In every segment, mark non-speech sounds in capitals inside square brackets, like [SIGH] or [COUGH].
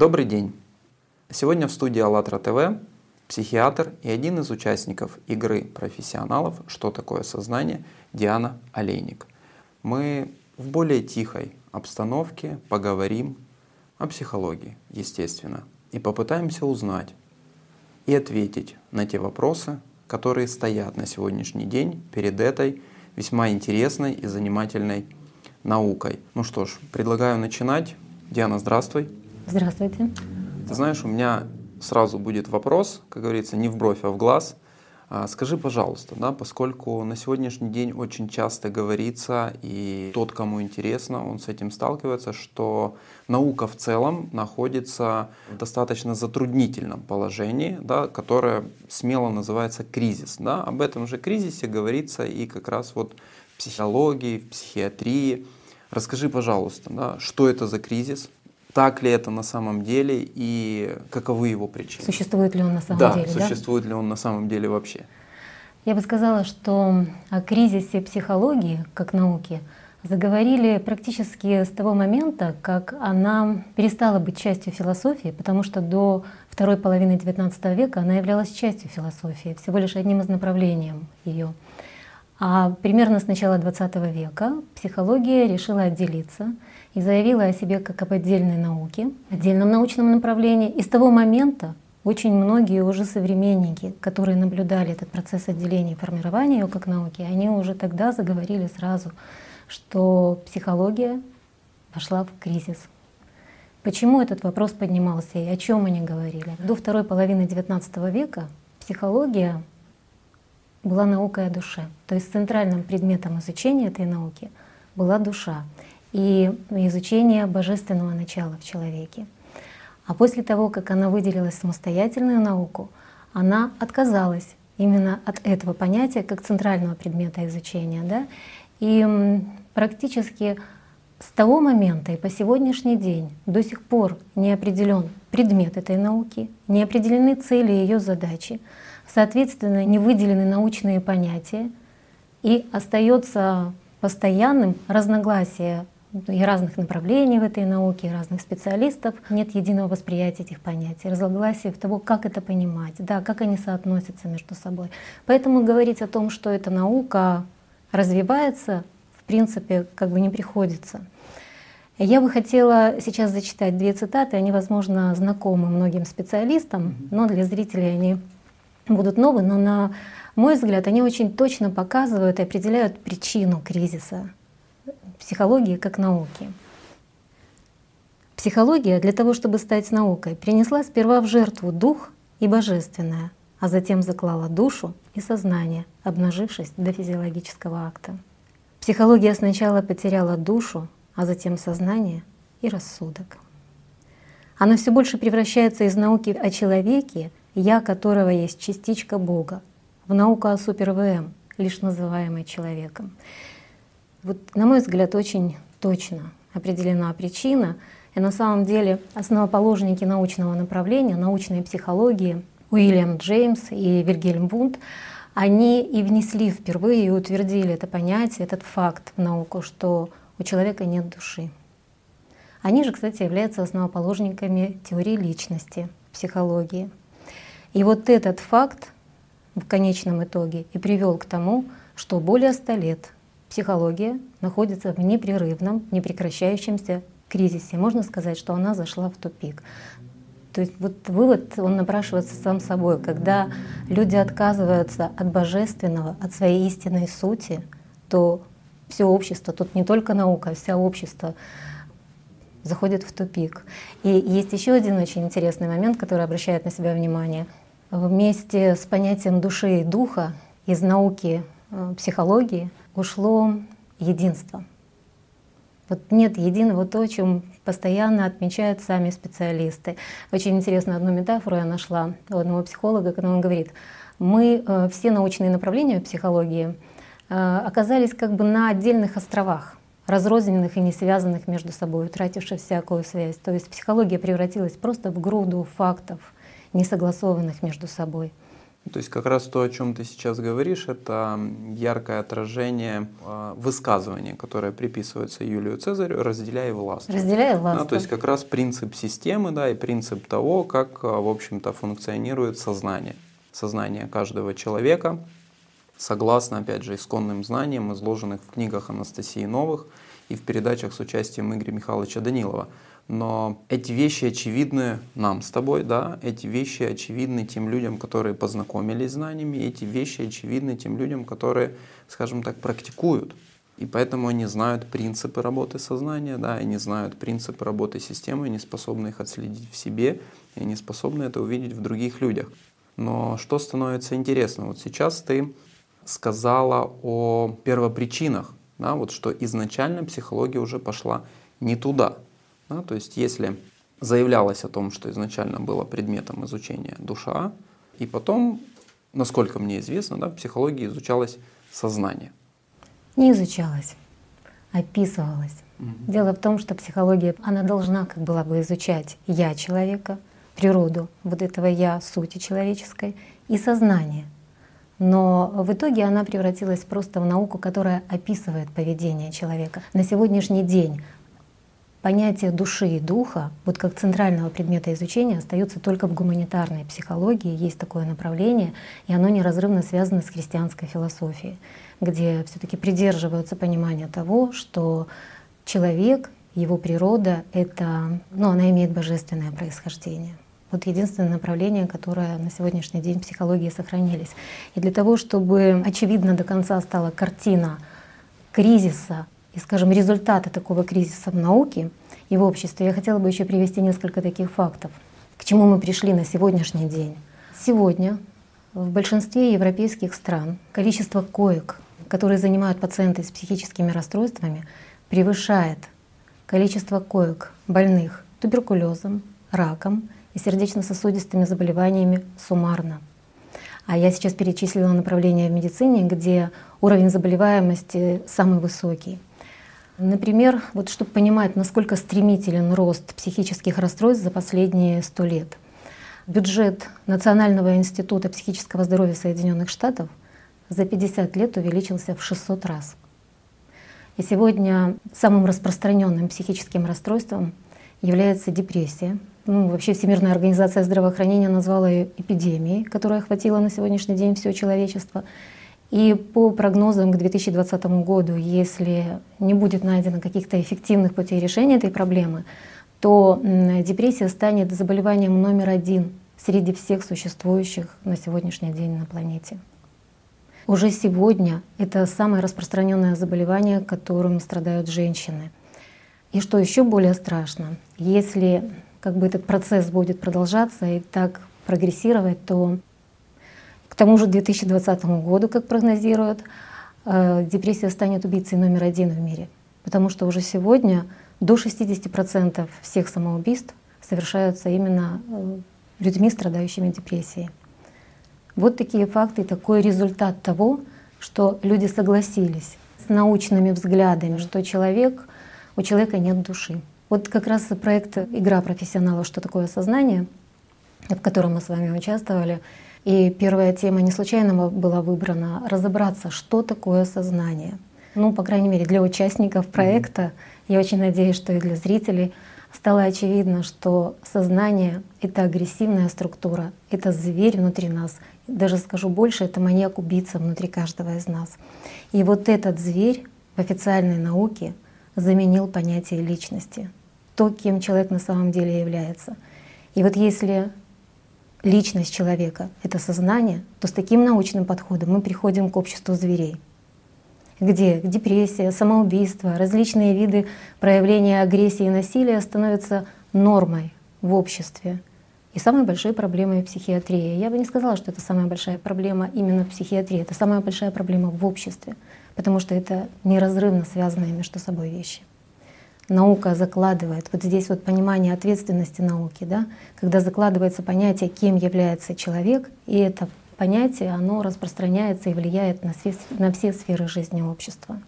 Добрый день! Сегодня в студии АЛЛАТРА ТВ психиатр и один из участников игры профессионалов «Что такое сознание» Диана Олейник. Мы в более тихой обстановке поговорим о психологии, естественно, и попытаемся узнать и ответить на те вопросы, которые стоят на сегодняшний день перед этой весьма интересной и занимательной наукой. Ну что ж, предлагаю начинать. Диана, здравствуй. Здравствуйте. Ты знаешь, у меня сразу будет вопрос, как говорится, не в бровь, а в глаз. А, скажи, пожалуйста, да, поскольку на сегодняшний день очень часто говорится, и тот, кому интересно, он с этим сталкивается, что наука в целом находится в достаточно затруднительном положении, да, которое смело называется кризис. Да. Об этом же кризисе говорится и как раз вот в психологии, в психиатрии. Расскажи, пожалуйста, да, что это за кризис, так ли это на самом деле и каковы его причины? Существует ли он на самом да, деле? Существует да, ли он на самом деле вообще? Я бы сказала, что о кризисе психологии как науки заговорили практически с того момента, как она перестала быть частью философии, потому что до второй половины XIX века она являлась частью философии, всего лишь одним из направлений ее. А примерно с начала XX века психология решила отделиться и заявила о себе как об отдельной науке, отдельном научном направлении. И с того момента очень многие уже современники, которые наблюдали этот процесс отделения и формирования ее как науки, они уже тогда заговорили сразу, что психология вошла в кризис. Почему этот вопрос поднимался и о чем они говорили? До второй половины XIX века психология была наукой о душе. То есть центральным предметом изучения этой науки была душа и изучение божественного начала в человеке. А после того, как она выделилась в самостоятельную науку, она отказалась именно от этого понятия как центрального предмета изучения. Да? И практически с того момента и по сегодняшний день до сих пор не определен предмет этой науки, не определены цели ее задачи. Соответственно, не выделены научные понятия и остается постоянным разногласие и разных направлений в этой науке, и разных специалистов. Нет единого восприятия этих понятий, разногласия в того, как это понимать, да, как они соотносятся между собой. Поэтому говорить о том, что эта наука развивается, в принципе, как бы не приходится. Я бы хотела сейчас зачитать две цитаты, они, возможно, знакомы многим специалистам, но для зрителей они будут новые, но на мой взгляд, они очень точно показывают и определяют причину кризиса психологии как науки. Психология для того, чтобы стать наукой, принесла сперва в жертву дух и божественное, а затем заклала душу и сознание, обнажившись до физиологического акта. Психология сначала потеряла душу, а затем сознание и рассудок. Она все больше превращается из науки о человеке я которого есть частичка Бога, в науку о супер-ВМ, лишь называемой человеком. Вот, на мой взгляд, очень точно определена причина. И на самом деле основоположники научного направления, научной психологии Уильям Джеймс и Вильгельм Вунд, они и внесли впервые и утвердили это понятие, этот факт в науку, что у человека нет души. Они же, кстати, являются основоположниками теории личности, психологии. И вот этот факт в конечном итоге и привел к тому, что более ста лет психология находится в непрерывном, непрекращающемся кризисе. Можно сказать, что она зашла в тупик. То есть вот вывод, он напрашивается сам собой, когда люди отказываются от божественного, от своей истинной сути, то все общество, тут не только наука, а вся общество заходит в тупик. И есть еще один очень интересный момент, который обращает на себя внимание — вместе с понятием души и духа из науки э, психологии ушло единство. Вот нет единого то, чем постоянно отмечают сами специалисты. Очень интересно одну метафору я нашла у одного психолога, когда он говорит, мы э, все научные направления психологии э, оказались как бы на отдельных островах, разрозненных и не связанных между собой, утративших всякую связь. То есть психология превратилась просто в груду фактов, не согласованных между собой. То есть как раз то, о чем ты сейчас говоришь, это яркое отражение э, высказывания, которое приписывается Юлию Цезарю, разделяя власть. Разделяя власть. Да, то есть как раз принцип системы, да, и принцип того, как, в общем-то, функционирует сознание. Сознание каждого человека, согласно, опять же, исконным знаниям, изложенных в книгах Анастасии Новых и в передачах с участием Игоря Михайловича Данилова. Но эти вещи очевидны нам с тобой, да, эти вещи очевидны тем людям, которые познакомились с знаниями, эти вещи очевидны тем людям, которые, скажем так, практикуют. И поэтому они знают принципы работы сознания, да, они знают принципы работы системы, они способны их отследить в себе, и они способны это увидеть в других людях. Но что становится интересно? Вот сейчас ты сказала о первопричинах, да, вот что изначально психология уже пошла не туда – да, то есть если заявлялось о том, что изначально было предметом изучения душа, и потом, насколько мне известно, да, в психологии изучалось сознание. Не изучалось, описывалось. Угу. Дело в том, что психология, она должна как была бы изучать я человека, природу вот этого я, сути человеческой и сознание. Но в итоге она превратилась просто в науку, которая описывает поведение человека. На сегодняшний день понятие души и духа, вот как центрального предмета изучения, остается только в гуманитарной психологии. Есть такое направление, и оно неразрывно связано с христианской философией, где все-таки придерживаются понимания того, что человек, его природа — это, ну, она имеет божественное происхождение. Вот единственное направление, которое на сегодняшний день в психологии сохранились. И для того, чтобы очевидно до конца стала картина кризиса и, скажем, результаты такого кризиса в науке и в обществе, я хотела бы еще привести несколько таких фактов. К чему мы пришли на сегодняшний день? Сегодня в большинстве европейских стран количество коек, которые занимают пациенты с психическими расстройствами, превышает количество коек больных туберкулезом, раком и сердечно-сосудистыми заболеваниями суммарно. А я сейчас перечислила направления в медицине, где уровень заболеваемости самый высокий. Например, вот чтобы понимать, насколько стремителен рост психических расстройств за последние сто лет. Бюджет Национального института психического здоровья Соединенных Штатов за 50 лет увеличился в 600 раз. И сегодня самым распространенным психическим расстройством является депрессия. Ну, вообще Всемирная организация здравоохранения назвала ее эпидемией, которая охватила на сегодняшний день все человечество. И по прогнозам к 2020 году, если не будет найдено каких-то эффективных путей решения этой проблемы, то депрессия станет заболеванием номер один среди всех существующих на сегодняшний день на планете. Уже сегодня это самое распространенное заболевание, которым страдают женщины. И что еще более страшно, если как бы этот процесс будет продолжаться и так прогрессировать, то тому же 2020 году, как прогнозируют, э, депрессия станет убийцей номер один в мире. Потому что уже сегодня до 60% всех самоубийств совершаются именно э, людьми, страдающими депрессией. Вот такие факты, такой результат того, что люди согласились с научными взглядами, что человек, у человека нет души. Вот как раз проект «Игра профессионалов. Что такое сознание», в котором мы с вами участвовали, и первая тема не случайно была выбрана — разобраться, что такое сознание. Ну, по крайней мере, для участников проекта, я очень надеюсь, что и для зрителей, стало очевидно, что сознание — это агрессивная структура, это зверь внутри нас. Даже скажу больше, это маньяк-убийца внутри каждого из нас. И вот этот зверь в официальной науке заменил понятие личности, то, кем человек на самом деле является. И вот если личность человека — это сознание, то с таким научным подходом мы приходим к обществу зверей, где депрессия, самоубийство, различные виды проявления агрессии и насилия становятся нормой в обществе. И самой большой проблемой психиатрии. Я бы не сказала, что это самая большая проблема именно в психиатрии. Это самая большая проблема в обществе, потому что это неразрывно связанные между собой вещи наука закладывает, вот здесь вот понимание ответственности науки, да, когда закладывается понятие, кем является человек, и это понятие, оно распространяется и влияет на все, на все сферы жизни общества.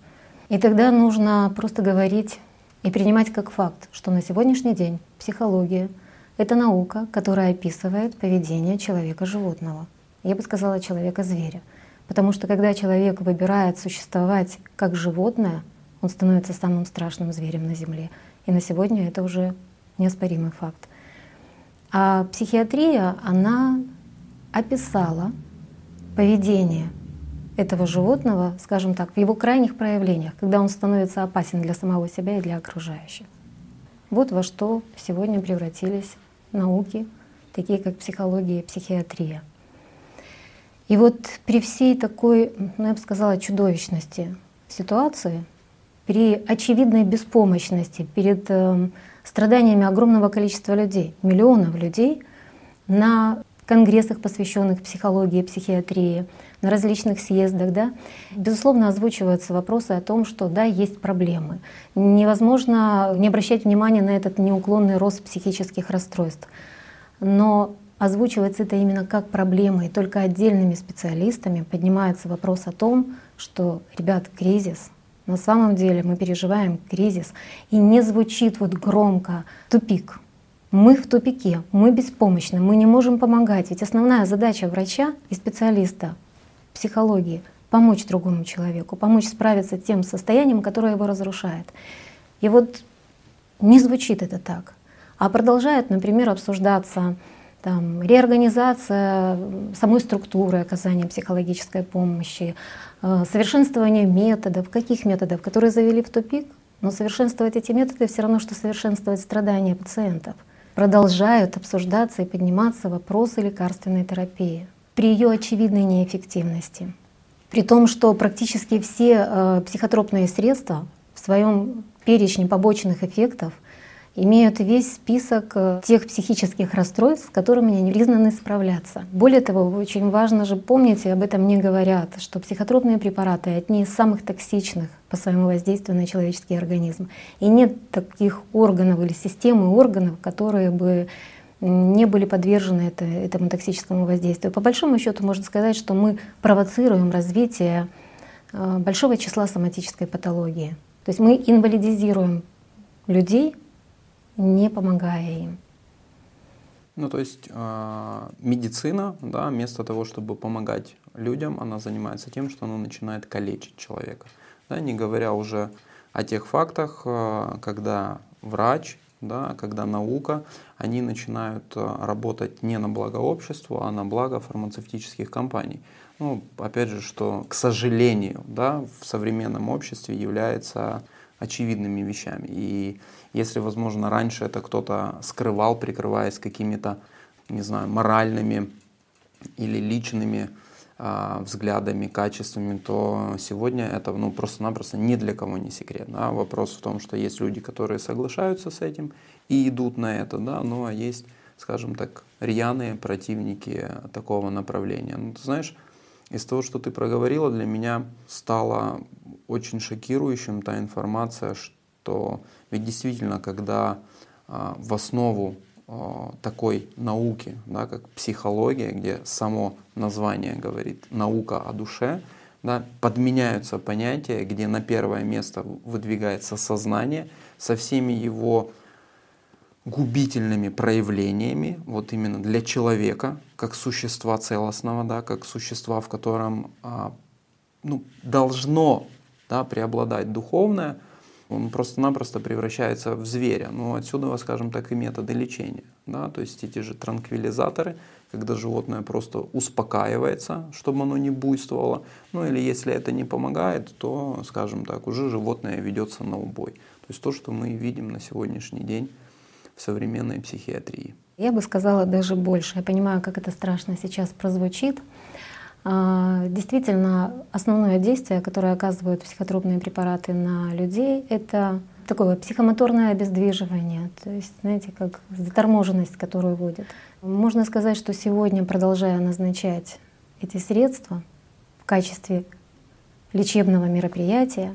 И тогда нужно просто говорить и принимать как факт, что на сегодняшний день психология — это наука, которая описывает поведение человека-животного. Я бы сказала человека-зверя. Потому что когда человек выбирает существовать как животное, он становится самым страшным зверем на Земле. И на сегодня это уже неоспоримый факт. А психиатрия, она описала поведение этого животного, скажем так, в его крайних проявлениях, когда он становится опасен для самого себя и для окружающих. Вот во что сегодня превратились науки, такие как психология и психиатрия. И вот при всей такой, ну я бы сказала, чудовищности ситуации, при очевидной беспомощности перед э, страданиями огромного количества людей, миллионов людей, на конгрессах, посвященных психологии психиатрии, на различных съездах, да, безусловно, озвучиваются вопросы о том, что да, есть проблемы. Невозможно не обращать внимания на этот неуклонный рост психических расстройств. Но озвучивается это именно как проблема, и только отдельными специалистами поднимается вопрос о том, что, ребят, кризис, на самом деле мы переживаем кризис, и не звучит вот громко тупик. Мы в тупике, мы беспомощны, мы не можем помогать. Ведь основная задача врача и специалиста психологии — помочь другому человеку, помочь справиться с тем состоянием, которое его разрушает. И вот не звучит это так, а продолжает, например, обсуждаться там, реорганизация самой структуры оказания психологической помощи, э, совершенствование методов, каких методов, которые завели в тупик, но совершенствовать эти методы все равно, что совершенствовать страдания пациентов. Продолжают обсуждаться и подниматься вопросы лекарственной терапии при ее очевидной неэффективности. При том, что практически все э, психотропные средства в своем перечне побочных эффектов имеют весь список э, тех психических расстройств, с которыми они признаны справляться. Более того, очень важно же помнить, и об этом не говорят, что психотропные препараты одни из самых токсичных по своему воздействию на человеческий организм. И нет таких органов или системы органов, которые бы не были подвержены это, этому токсическому воздействию. По большому счету можно сказать, что мы провоцируем развитие э, большого числа соматической патологии. То есть мы инвалидизируем людей, не помогая им. Ну, то есть э, медицина, да, вместо того, чтобы помогать людям, она занимается тем, что она начинает калечить человека. Да, не говоря уже о тех фактах, э, когда врач, да, когда наука, они начинают э, работать не на благо обществу, а на благо фармацевтических компаний. Ну, опять же, что, к сожалению, да, в современном обществе является очевидными вещами. И если, возможно, раньше это кто-то скрывал, прикрываясь какими-то, не знаю, моральными или личными э, взглядами, качествами, то сегодня это ну, просто-напросто ни для кого не секрет. Да? Вопрос в том, что есть люди, которые соглашаются с этим и идут на это, да, ну а есть, скажем так, рьяные противники такого направления. Ну, ты знаешь, из того, что ты проговорила, для меня стало очень шокирующим та информация, что ведь действительно, когда а, в основу а, такой науки, да, как психология, где само название говорит наука о душе, да, подменяются понятия, где на первое место выдвигается сознание со всеми его губительными проявлениями, вот именно для человека, как существа целостного, да, как существа, в котором а, ну, должно да, преобладать духовное, он просто-напросто превращается в зверя. Ну, отсюда, скажем так, и методы лечения. Да? То есть эти же транквилизаторы, когда животное просто успокаивается, чтобы оно не буйствовало. Ну или если это не помогает, то, скажем так, уже животное ведется на убой. То есть то, что мы видим на сегодняшний день в современной психиатрии. Я бы сказала даже больше. Я понимаю, как это страшно сейчас прозвучит. А, действительно, основное действие, которое оказывают психотропные препараты на людей, это такое психомоторное обездвиживание, то есть, знаете, как заторможенность, которую вводят. Можно сказать, что сегодня, продолжая назначать эти средства в качестве лечебного мероприятия,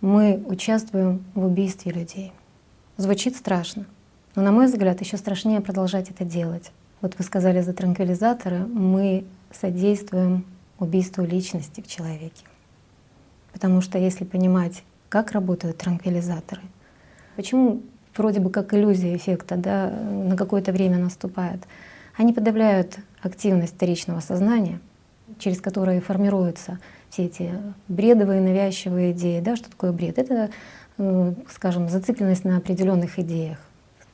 мы участвуем в убийстве людей. Звучит страшно, но, на мой взгляд, еще страшнее продолжать это делать. Вот вы сказали за транквилизаторы, мы содействуем убийству личности в человеке. Потому что если понимать, как работают транквилизаторы, почему вроде бы как иллюзия эффекта да, на какое-то время наступает, Они подавляют активность вторичного сознания, через которое формируются все эти бредовые, навязчивые идеи. Да, что такое бред? Это, э, скажем, зацикленность на определенных идеях,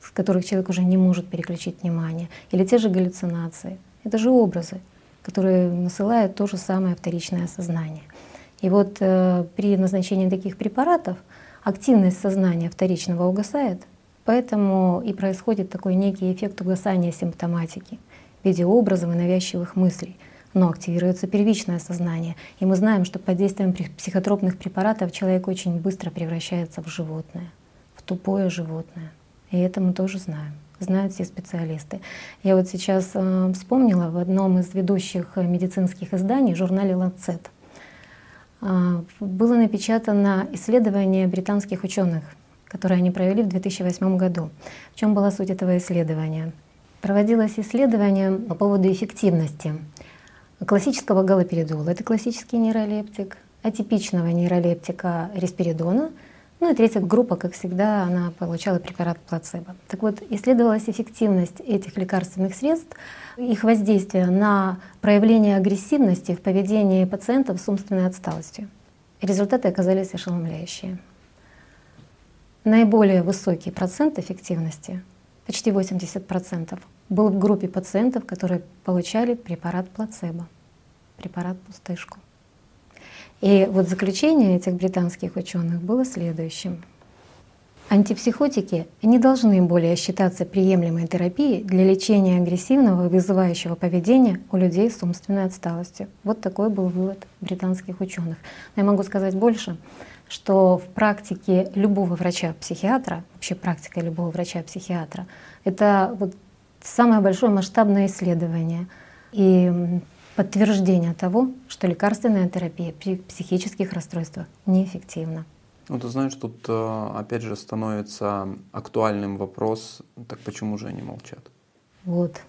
с которых человек уже не может переключить внимание. Или те же галлюцинации. Это же образы, которые насылают то же самое вторичное сознание. И вот э, при назначении таких препаратов активность сознания вторичного угасает, поэтому и происходит такой некий эффект угасания симптоматики в виде образов и навязчивых мыслей. Но активируется первичное сознание. И мы знаем, что под действием психотропных препаратов человек очень быстро превращается в животное, в тупое животное. И это мы тоже знаем знают все специалисты. Я вот сейчас э, вспомнила в одном из ведущих медицинских изданий, журнале Lancet, а, было напечатано исследование британских ученых, которое они провели в 2008 году. В чем была суть этого исследования? Проводилось исследование по поводу эффективности классического галоперидола, это классический нейролептик, атипичного нейролептика респиридона, ну и третья группа, как всегда, она получала препарат плацебо. Так вот, исследовалась эффективность этих лекарственных средств их воздействие на проявление агрессивности в поведении пациентов с умственной отсталостью. Результаты оказались ошеломляющие. Наиболее высокий процент эффективности, почти 80%, был в группе пациентов, которые получали препарат плацебо, препарат пустышку. И вот заключение этих британских ученых было следующим. Антипсихотики не должны более считаться приемлемой терапией для лечения агрессивного вызывающего поведения у людей с умственной отсталостью. Вот такой был вывод британских ученых. Но я могу сказать больше, что в практике любого врача-психиатра, вообще практика любого врача-психиатра, это вот самое большое масштабное исследование и подтверждение того, что лекарственная терапия при психических расстройствах неэффективна. Ну, ты знаешь, тут э, опять же становится актуальным вопрос, так почему же они молчат? Вот.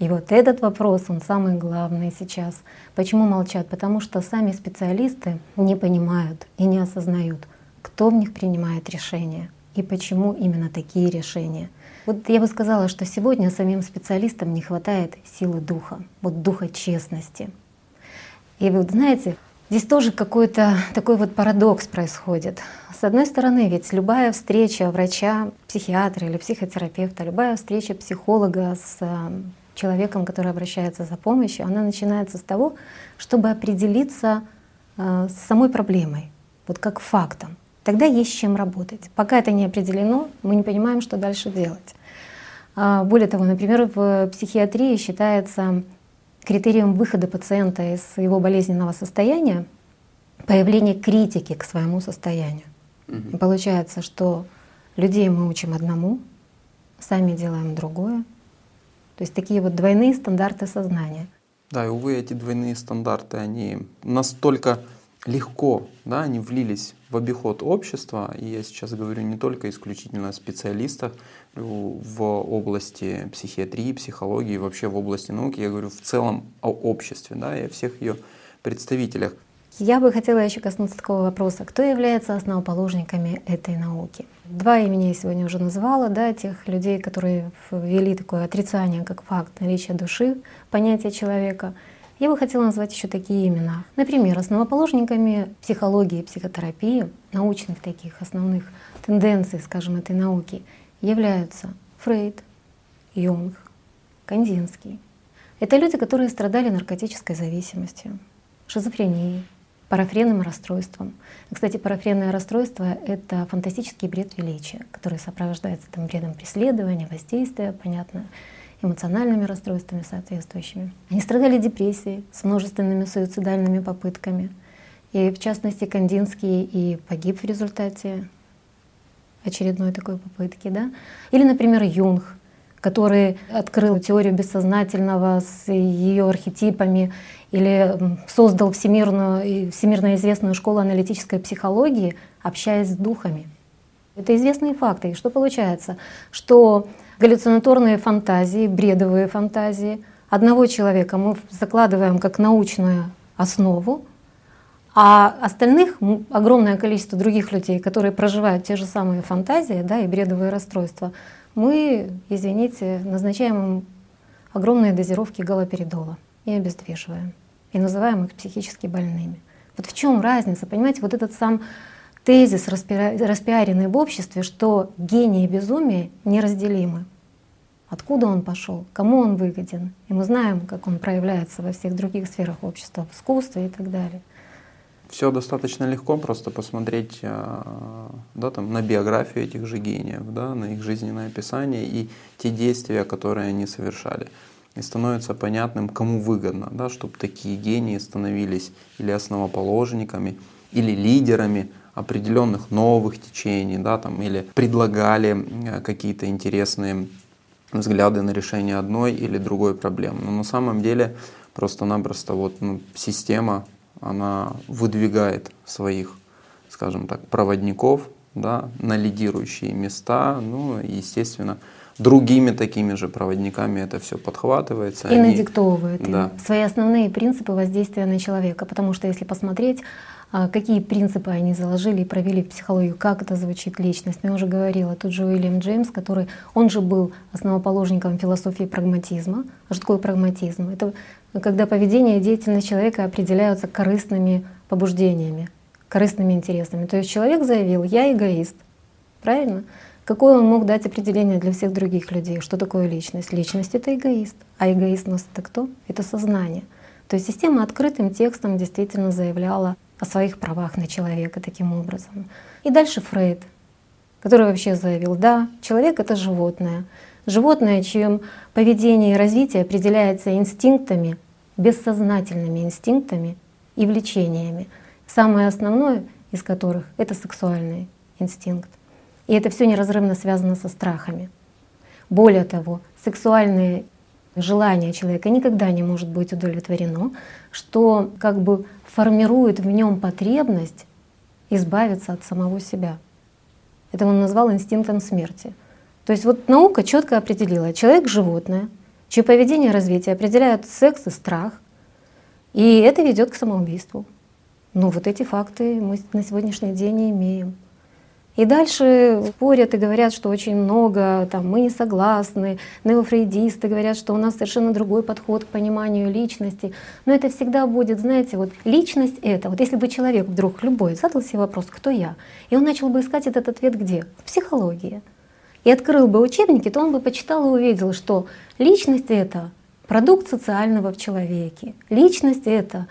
И вот этот вопрос, он самый главный сейчас. Почему молчат? Потому что сами специалисты не понимают и не осознают, кто в них принимает решения и почему именно такие решения. Вот я бы сказала, что сегодня самим специалистам не хватает силы духа, вот духа честности. И вот знаете, Здесь тоже какой-то такой вот парадокс происходит. С одной стороны, ведь любая встреча врача, психиатра или психотерапевта, любая встреча психолога с э, человеком, который обращается за помощью, она начинается с того, чтобы определиться э, с самой проблемой, вот как фактом. Тогда есть с чем работать. Пока это не определено, мы не понимаем, что дальше делать. А, более того, например, в психиатрии считается критерием выхода пациента из его болезненного состояния появление критики к своему состоянию. Угу. Получается, что людей мы учим одному, сами делаем другое. То есть такие вот двойные стандарты сознания. Да, и увы, эти двойные стандарты, они настолько легко, да, они влились в обиход общества, и я сейчас говорю не только исключительно о специалистах в области психиатрии, психологии, вообще в области науки, я говорю в целом о обществе, да, и о всех ее представителях. Я бы хотела еще коснуться такого вопроса. Кто является основоположниками этой науки? Два имени я сегодня уже назвала, да, тех людей, которые ввели такое отрицание как факт наличия души, понятия человека — я бы хотела назвать еще такие имена. Например, основоположниками психологии, психотерапии, научных таких основных тенденций, скажем, этой науки, являются Фрейд, Юнг, Кандинский. Это люди, которые страдали наркотической зависимостью, шизофренией, парафренным расстройством. Кстати, парафренное расстройство — это фантастический бред величия, который сопровождается там бредом преследования, воздействия, понятно, эмоциональными расстройствами соответствующими. Они страдали депрессией с множественными суицидальными попытками. И в частности Кандинский и погиб в результате очередной такой попытки. Да? Или, например, Юнг, который открыл теорию бессознательного с ее архетипами или создал всемирную, всемирно известную школу аналитической психологии, общаясь с духами. Это известные факты. И что получается? Что галлюцинаторные фантазии, бредовые фантазии одного человека мы закладываем как научную основу, а остальных огромное количество других людей, которые проживают те же самые фантазии да, и бредовые расстройства, мы, извините, назначаем им огромные дозировки галоперидола и обездвиживаем, и называем их психически больными. Вот в чем разница, понимаете, вот этот сам тезис, распиаренный в обществе, что гений и безумие неразделимы. Откуда он пошел, кому он выгоден. И мы знаем, как он проявляется во всех других сферах общества, в искусстве и так далее. Все достаточно легко, просто посмотреть а, да, там, на биографию этих же гениев, да, на их жизненное описание и те действия, которые они совершали. И становится понятным, кому выгодно, да, чтобы такие гении становились или основоположниками, или лидерами определенных новых течений, да, там, или предлагали какие-то интересные взгляды на решение одной или другой проблемы. Но на самом деле просто-напросто вот, ну, система, она выдвигает своих, скажем так, проводников да, на лидирующие места, ну естественно, другими такими же проводниками это все подхватывается. И они... надиктовывает да. свои основные принципы воздействия на человека. Потому что если посмотреть, какие принципы они заложили и провели в психологию, как это звучит личность. Я уже говорила, тут же Уильям Джеймс, который, он же был основоположником философии прагматизма. А что такое прагматизм? Это когда поведение и деятельность человека определяются корыстными побуждениями, корыстными интересами. То есть человек заявил «я эгоист». Правильно? Какое он мог дать определение для всех других людей? Что такое личность? Личность — это эгоист. А эгоист у нас — это кто? Это сознание. То есть система открытым текстом действительно заявляла о своих правах на человека таким образом. И дальше Фрейд, который вообще заявил, да, человек — это животное. Животное, чьим поведение и развитие определяется инстинктами, бессознательными инстинктами и влечениями. Самое основное из которых — это сексуальный инстинкт. И это все неразрывно связано со страхами. Более того, сексуальные желание человека никогда не может быть удовлетворено, что как бы формирует в нем потребность избавиться от самого себя. Это он назвал инстинктом смерти. То есть вот наука четко определила, человек — животное, чье поведение и развитие определяют секс и страх, и это ведет к самоубийству. Ну вот эти факты мы на сегодняшний день имеем. И дальше спорят и говорят, что очень много, там, мы не согласны, неофрейдисты говорят, что у нас совершенно другой подход к пониманию личности. Но это всегда будет, знаете, вот личность это, вот если бы человек вдруг любой задал себе вопрос, кто я, и он начал бы искать этот ответ где? В психологии. И открыл бы учебники, то он бы почитал и увидел, что личность это продукт социального в человеке. Личность это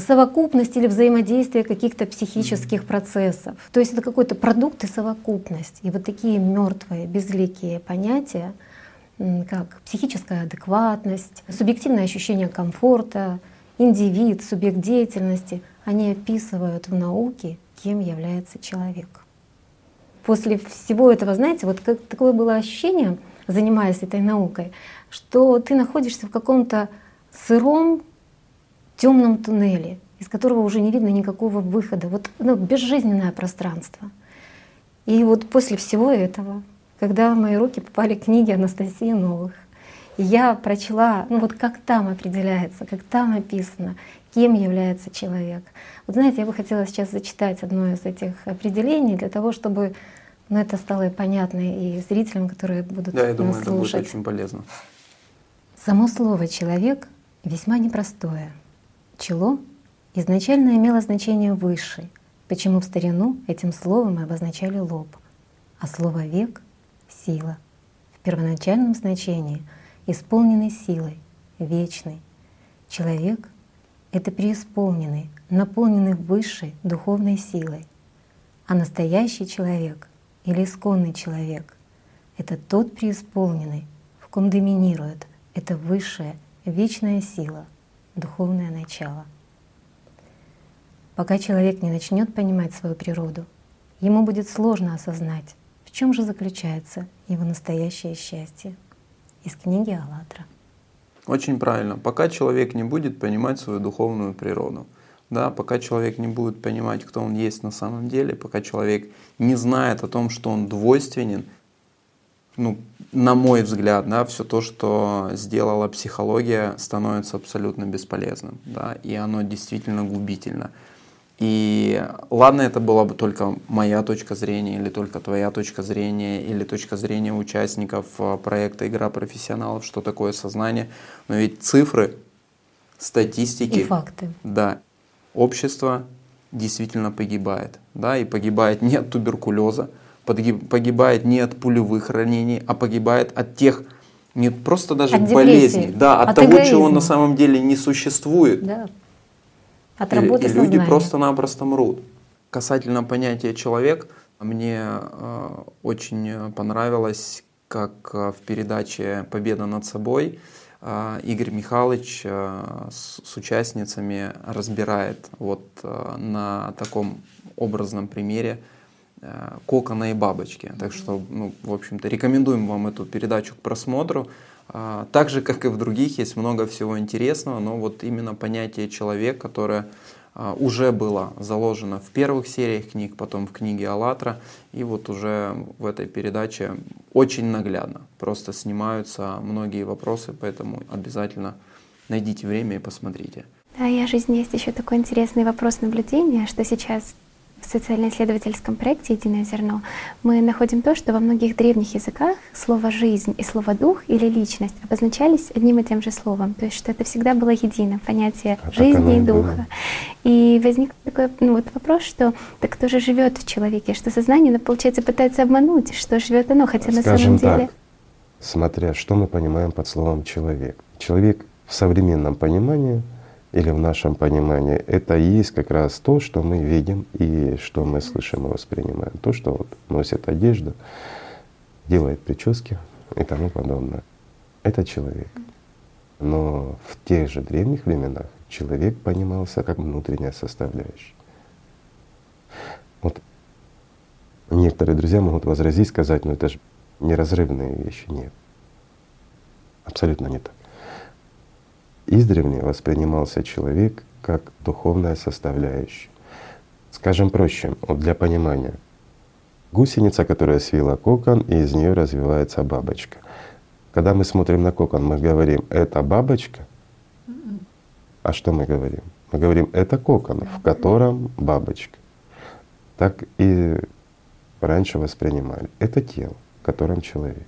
совокупность или взаимодействие каких-то психических процессов. То есть это какой-то продукт и совокупность. И вот такие мертвые, безликие понятия, как психическая адекватность, субъективное ощущение комфорта, индивид, субъект деятельности, они описывают в науке, кем является человек. После всего этого, знаете, вот как, такое было ощущение, занимаясь этой наукой, что ты находишься в каком-то сыром темном туннеле, из которого уже не видно никакого выхода. Вот ну, безжизненное пространство. И вот после всего этого, когда в мои руки попали книги Анастасии Новых, я прочла, ну вот как там определяется, как там написано, кем является человек. Вот знаете, я бы хотела сейчас зачитать одно из этих определений для того, чтобы ну, это стало понятно и зрителям, которые будут да, я думаю, нас слушать. это будет очень полезно. Само слово «человек» весьма непростое — Чело изначально имело значение «высший», почему в старину этим словом и обозначали лоб, а слово «век» — сила. В первоначальном значении исполненный силой, вечный. Человек — это преисполненный, наполненный высшей духовной силой. А настоящий человек или исконный человек — это тот преисполненный, в ком доминирует эта высшая вечная сила — духовное начало. Пока человек не начнет понимать свою природу, ему будет сложно осознать, в чем же заключается его настоящее счастье. Из книги «АЛЛАТРА». Очень правильно. Пока человек не будет понимать свою духовную природу, да, пока человек не будет понимать, кто он есть на самом деле, пока человек не знает о том, что он двойственен, ну, на мой взгляд, да, все то, что сделала психология, становится абсолютно бесполезным, да, и оно действительно губительно. И ладно, это была бы только моя точка зрения, или только твоя точка зрения, или точка зрения участников э, проекта «Игра профессионалов», что такое сознание. Но ведь цифры, статистики... И факты. Да. Общество действительно погибает. Да, и погибает не от туберкулеза, погибает не от пулевых ранений, а погибает от тех не просто даже от болезней, да, от, от того, эгоизма. чего на самом деле не существует. Да. От работы и, и люди просто-напросто мрут. Касательно понятия человек, мне э, очень понравилось, как э, в передаче «Победа над собой» э, Игорь Михайлович э, с, с участницами разбирает вот э, на таком образном примере кокона и бабочки. Так что, ну, в общем-то, рекомендуем вам эту передачу к просмотру. А, так же, как и в других, есть много всего интересного, но вот именно понятие человек, которое а, уже было заложено в первых сериях книг, потом в книге «АЛЛАТРА», и вот уже в этой передаче очень наглядно. Просто снимаются многие вопросы, поэтому обязательно найдите время и посмотрите. Да, и о жизни есть еще такой интересный вопрос наблюдения, что сейчас в социально-исследовательском проекте «Единое зерно» мы находим то, что во многих древних языках слово «жизнь» и слово «дух» или «личность» обозначались одним и тем же словом. То есть что это всегда было едино, понятие а жизни и духа. И возник такой ну, вот вопрос, что так кто же живет в человеке, что сознание, ну, получается, пытается обмануть, что живет оно, хотя Скажем на самом деле… Так, смотря что мы понимаем под словом «человек». Человек в современном понимании — или в нашем понимании, это и есть как раз то, что мы видим и что мы слышим и воспринимаем. То, что вот носит одежду, делает прически и тому подобное. Это человек. Но в тех же древних временах человек понимался как внутренняя составляющая. Вот некоторые друзья могут возразить, сказать, ну это же неразрывные вещи. Нет. Абсолютно не так издревле воспринимался человек как духовная составляющая. Скажем проще, вот для понимания. Гусеница, которая свила кокон, и из нее развивается бабочка. Когда мы смотрим на кокон, мы говорим, это бабочка. А что мы говорим? Мы говорим, это кокон, в котором бабочка. Так и раньше воспринимали. Это тело, в котором человек.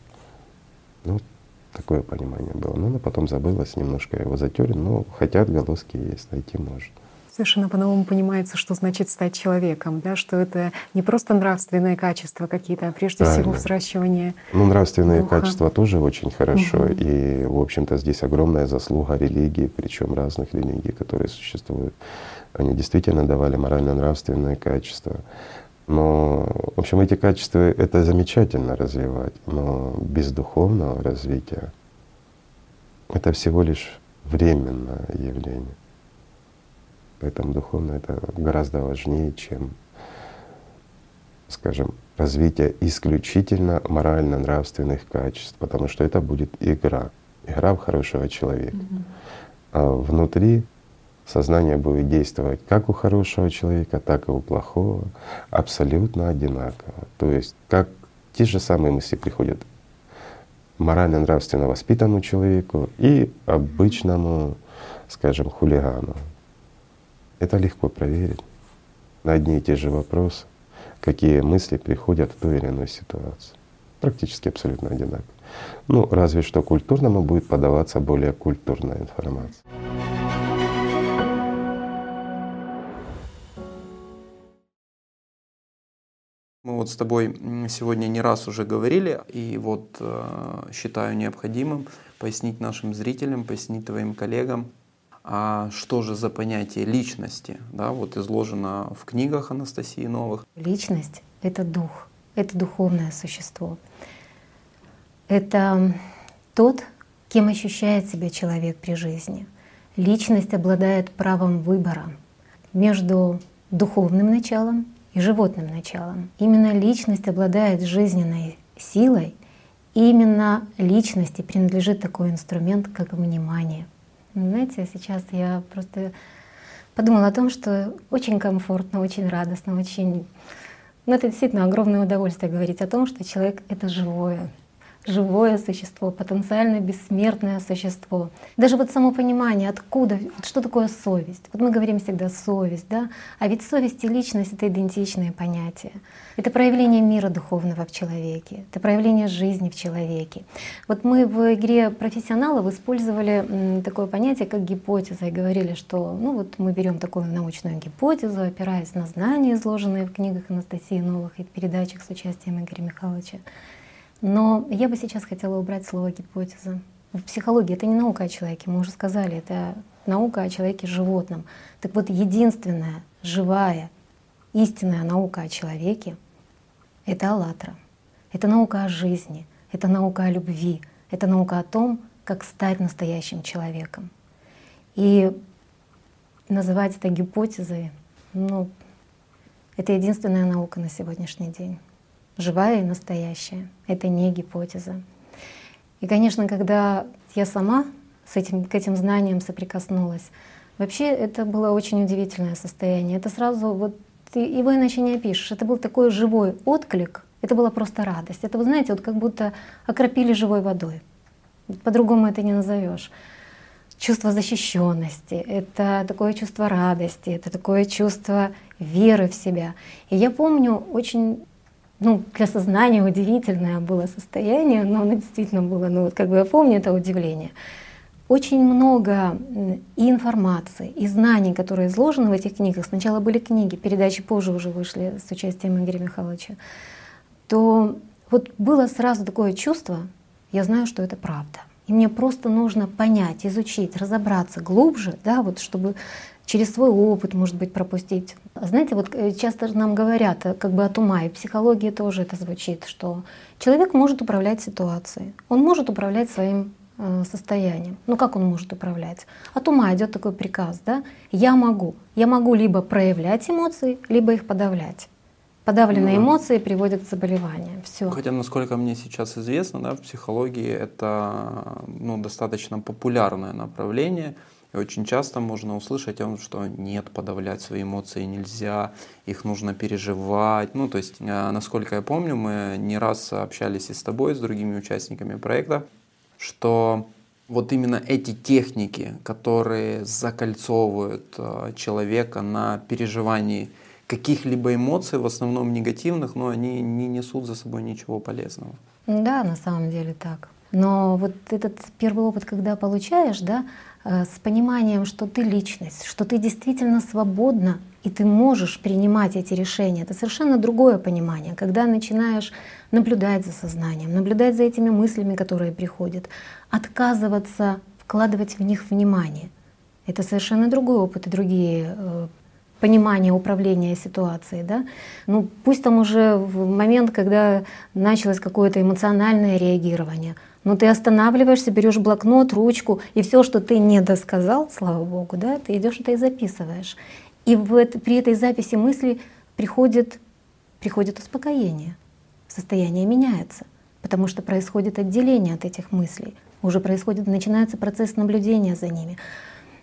Ну, Такое понимание было. Но она потом забылась, немножко его затерли, но хотя отголоски есть, найти может. Совершенно по-новому понимается, что значит стать человеком, да, что это не просто нравственные качества какие-то, а прежде Правильно. всего взращивание. Ну, нравственные духа. качества тоже очень хорошо. Угу. И, в общем-то, здесь огромная заслуга религии, причем разных религий, которые существуют. Они действительно давали морально-нравственные качества. Но, в общем, эти качества — это замечательно развивать, но без духовного развития это всего лишь временное явление. Поэтому духовное — это гораздо важнее, чем, скажем, развитие исключительно морально-нравственных качеств, потому что это будет игра, игра в хорошего человека. Mm-hmm. А внутри Сознание будет действовать как у хорошего человека, так и у плохого, абсолютно одинаково. То есть как те же самые мысли приходят морально-нравственно воспитанному человеку и обычному, скажем, хулигану. Это легко проверить на одни и те же вопросы, какие мысли приходят в ту или иную ситуацию. Практически абсолютно одинаково. Ну, разве что культурному будет подаваться более культурная информация. Мы вот с тобой сегодня не раз уже говорили, и вот э, считаю необходимым пояснить нашим зрителям, пояснить твоим коллегам, а что же за понятие личности, да, вот изложено в книгах Анастасии Новых. Личность — это дух, это духовное существо. Это тот, кем ощущает себя человек при жизни. Личность обладает правом выбора между духовным началом и животным началом. Именно личность обладает жизненной силой, и именно личности принадлежит такой инструмент, как внимание. Знаете, сейчас я просто подумала о том, что очень комфортно, очень радостно, очень... Ну, это действительно огромное удовольствие говорить о том, что человек — это живое, живое существо, потенциально бессмертное существо. Даже вот само понимание, откуда, вот что такое совесть. Вот мы говорим всегда совесть, да, а ведь совесть и личность — это идентичные понятия. Это проявление мира духовного в человеке, это проявление жизни в человеке. Вот мы в игре профессионалов использовали такое понятие, как гипотеза, и говорили, что ну вот мы берем такую научную гипотезу, опираясь на знания, изложенные в книгах Анастасии Новых и в передачах с участием Игоря Михайловича. Но я бы сейчас хотела убрать слово гипотеза. В психологии это не наука о человеке, мы уже сказали, это наука о человеке животном. Так вот, единственная живая, истинная наука о человеке — это «АЛЛАТРА». Это наука о жизни, это наука о любви, это наука о том, как стать настоящим человеком. И называть это гипотезой, ну, это единственная наука на сегодняшний день живая и настоящая. Это не гипотеза. И, конечно, когда я сама с этим, к этим знаниям соприкоснулась, вообще это было очень удивительное состояние. Это сразу вот ты его иначе не опишешь. Это был такой живой отклик, это была просто радость. Это, вы знаете, вот как будто окропили живой водой. По-другому это не назовешь. Чувство защищенности, это такое чувство радости, это такое чувство веры в себя. И я помню очень ну, для сознания удивительное было состояние, но оно действительно было, ну, вот как бы я помню это удивление. Очень много и информации, и знаний, которые изложены в этих книгах. Сначала были книги, передачи позже уже вышли с участием Игоря Михайловича. То вот было сразу такое чувство, я знаю, что это правда. И мне просто нужно понять, изучить, разобраться глубже, да, вот чтобы через свой опыт, может быть, пропустить. Знаете, вот э, часто нам говорят э, как бы от ума, и в психологии тоже это звучит, что человек может управлять ситуацией, он может управлять своим э, состоянием. Ну как он может управлять? От ума идет такой приказ, да? Я могу. Я могу либо проявлять эмоции, либо их подавлять. Подавленные ну, эмоции приводят к заболеваниям. Все. Хотя, насколько мне сейчас известно, да, в психологии это ну, достаточно популярное направление. И очень часто можно услышать о том, что нет, подавлять свои эмоции нельзя, их нужно переживать. Ну, то есть, э, насколько я помню, мы не раз общались и с тобой, с другими участниками проекта, что вот именно эти техники, которые закольцовывают э, человека на переживании каких-либо эмоций, в основном негативных, но они не несут за собой ничего полезного. Да, на самом деле так. Но вот этот первый опыт, когда получаешь, да, с пониманием, что ты личность, что ты действительно свободна, и ты можешь принимать эти решения. Это совершенно другое понимание, когда начинаешь наблюдать за сознанием, наблюдать за этими мыслями, которые приходят, отказываться вкладывать в них внимание. Это совершенно другой опыт и другие э, понимания управления ситуацией. Да? Ну, пусть там уже в момент, когда началось какое-то эмоциональное реагирование — но ты останавливаешься, берешь блокнот, ручку, и все, что ты не досказал, слава богу, да, ты идешь это и записываешь. И в это, при этой записи мысли приходит, приходит успокоение, состояние меняется, потому что происходит отделение от этих мыслей, уже происходит, начинается процесс наблюдения за ними.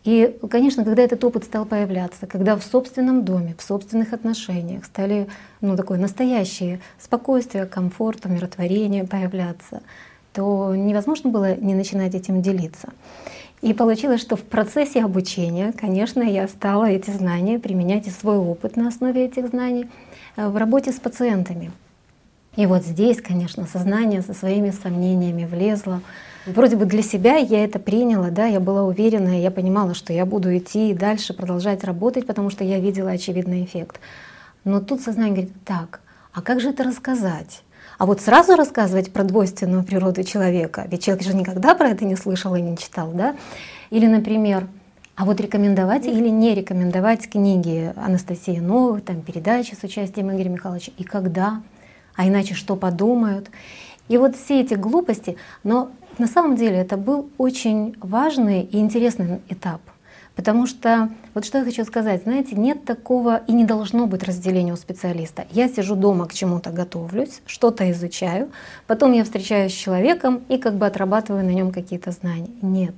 И, конечно, когда этот опыт стал появляться, когда в собственном доме, в собственных отношениях стали ну, такое настоящее спокойствие, комфорт, умиротворение появляться, то невозможно было не начинать этим делиться. И получилось, что в процессе обучения, конечно, я стала эти знания применять и свой опыт на основе этих знаний э, в работе с пациентами. И вот здесь, конечно, сознание со своими сомнениями влезло. Вроде бы для себя я это приняла, да, я была уверена, я понимала, что я буду идти и дальше продолжать работать, потому что я видела очевидный эффект. Но тут сознание говорит, так, а как же это рассказать? А вот сразу рассказывать про двойственную природу человека, ведь человек же никогда про это не слышал и не читал, да? Или, например, а вот рекомендовать или не рекомендовать книги Анастасии Новых, там передачи с участием Игоря Михайловича, и когда, а иначе что подумают. И вот все эти глупости, но на самом деле это был очень важный и интересный этап. Потому что, вот что я хочу сказать, знаете, нет такого и не должно быть разделения у специалиста. Я сижу дома к чему-то готовлюсь, что-то изучаю, потом я встречаюсь с человеком и как бы отрабатываю на нем какие-то знания. Нет.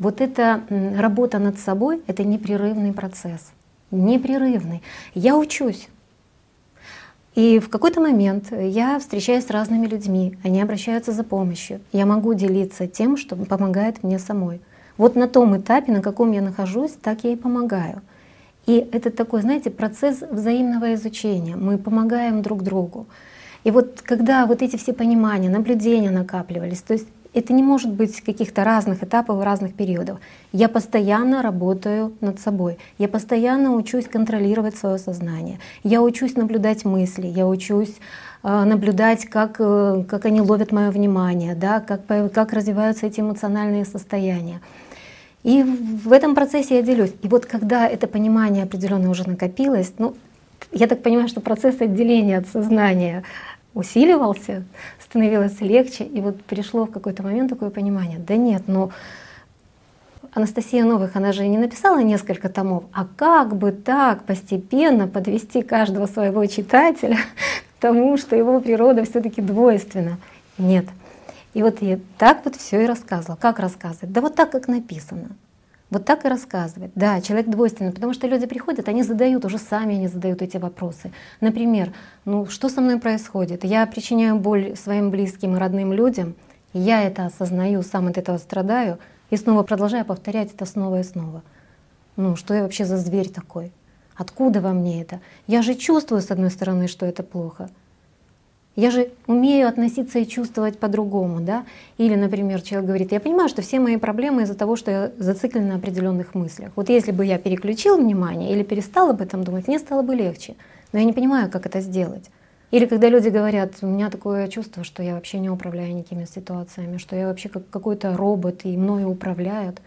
Вот эта работа над собой — это непрерывный процесс. Непрерывный. Я учусь. И в какой-то момент я встречаюсь с разными людьми, они обращаются за помощью. Я могу делиться тем, что помогает мне самой. Вот на том этапе, на каком я нахожусь, так я и помогаю. И это такой, знаете, процесс взаимного изучения. Мы помогаем друг другу. И вот когда вот эти все понимания, наблюдения накапливались, то есть это не может быть каких-то разных этапов, разных периодов. Я постоянно работаю над собой. Я постоянно учусь контролировать свое сознание. Я учусь наблюдать мысли. Я учусь э, наблюдать, как, э, как они ловят мое внимание, да, как, как развиваются эти эмоциональные состояния. И в этом процессе я делюсь. И вот когда это понимание определенно уже накопилось, ну, я так понимаю, что процесс отделения от сознания усиливался, становилось легче, и вот пришло в какой-то момент такое понимание, да нет, ну Анастасия Новых, она же не написала несколько томов, а как бы так постепенно подвести каждого своего читателя [LAUGHS] к тому, что его природа все-таки двойственна. Нет. И вот я так вот все и рассказывала. Как рассказывать? Да вот так, как написано. Вот так и рассказывать. Да, человек двойственный, потому что люди приходят, они задают, уже сами они задают эти вопросы. Например, ну что со мной происходит? Я причиняю боль своим близким и родным людям, я это осознаю, сам от этого страдаю, и снова продолжаю повторять это снова и снова. Ну что я вообще за зверь такой? Откуда во мне это? Я же чувствую, с одной стороны, что это плохо, я же умею относиться и чувствовать по-другому, да? Или, например, человек говорит, я понимаю, что все мои проблемы из-за того, что я зациклен на определенных мыслях. Вот если бы я переключил внимание или перестал об этом думать, мне стало бы легче. Но я не понимаю, как это сделать. Или когда люди говорят, у меня такое чувство, что я вообще не управляю никакими ситуациями, что я вообще как какой-то робот и мною управляют.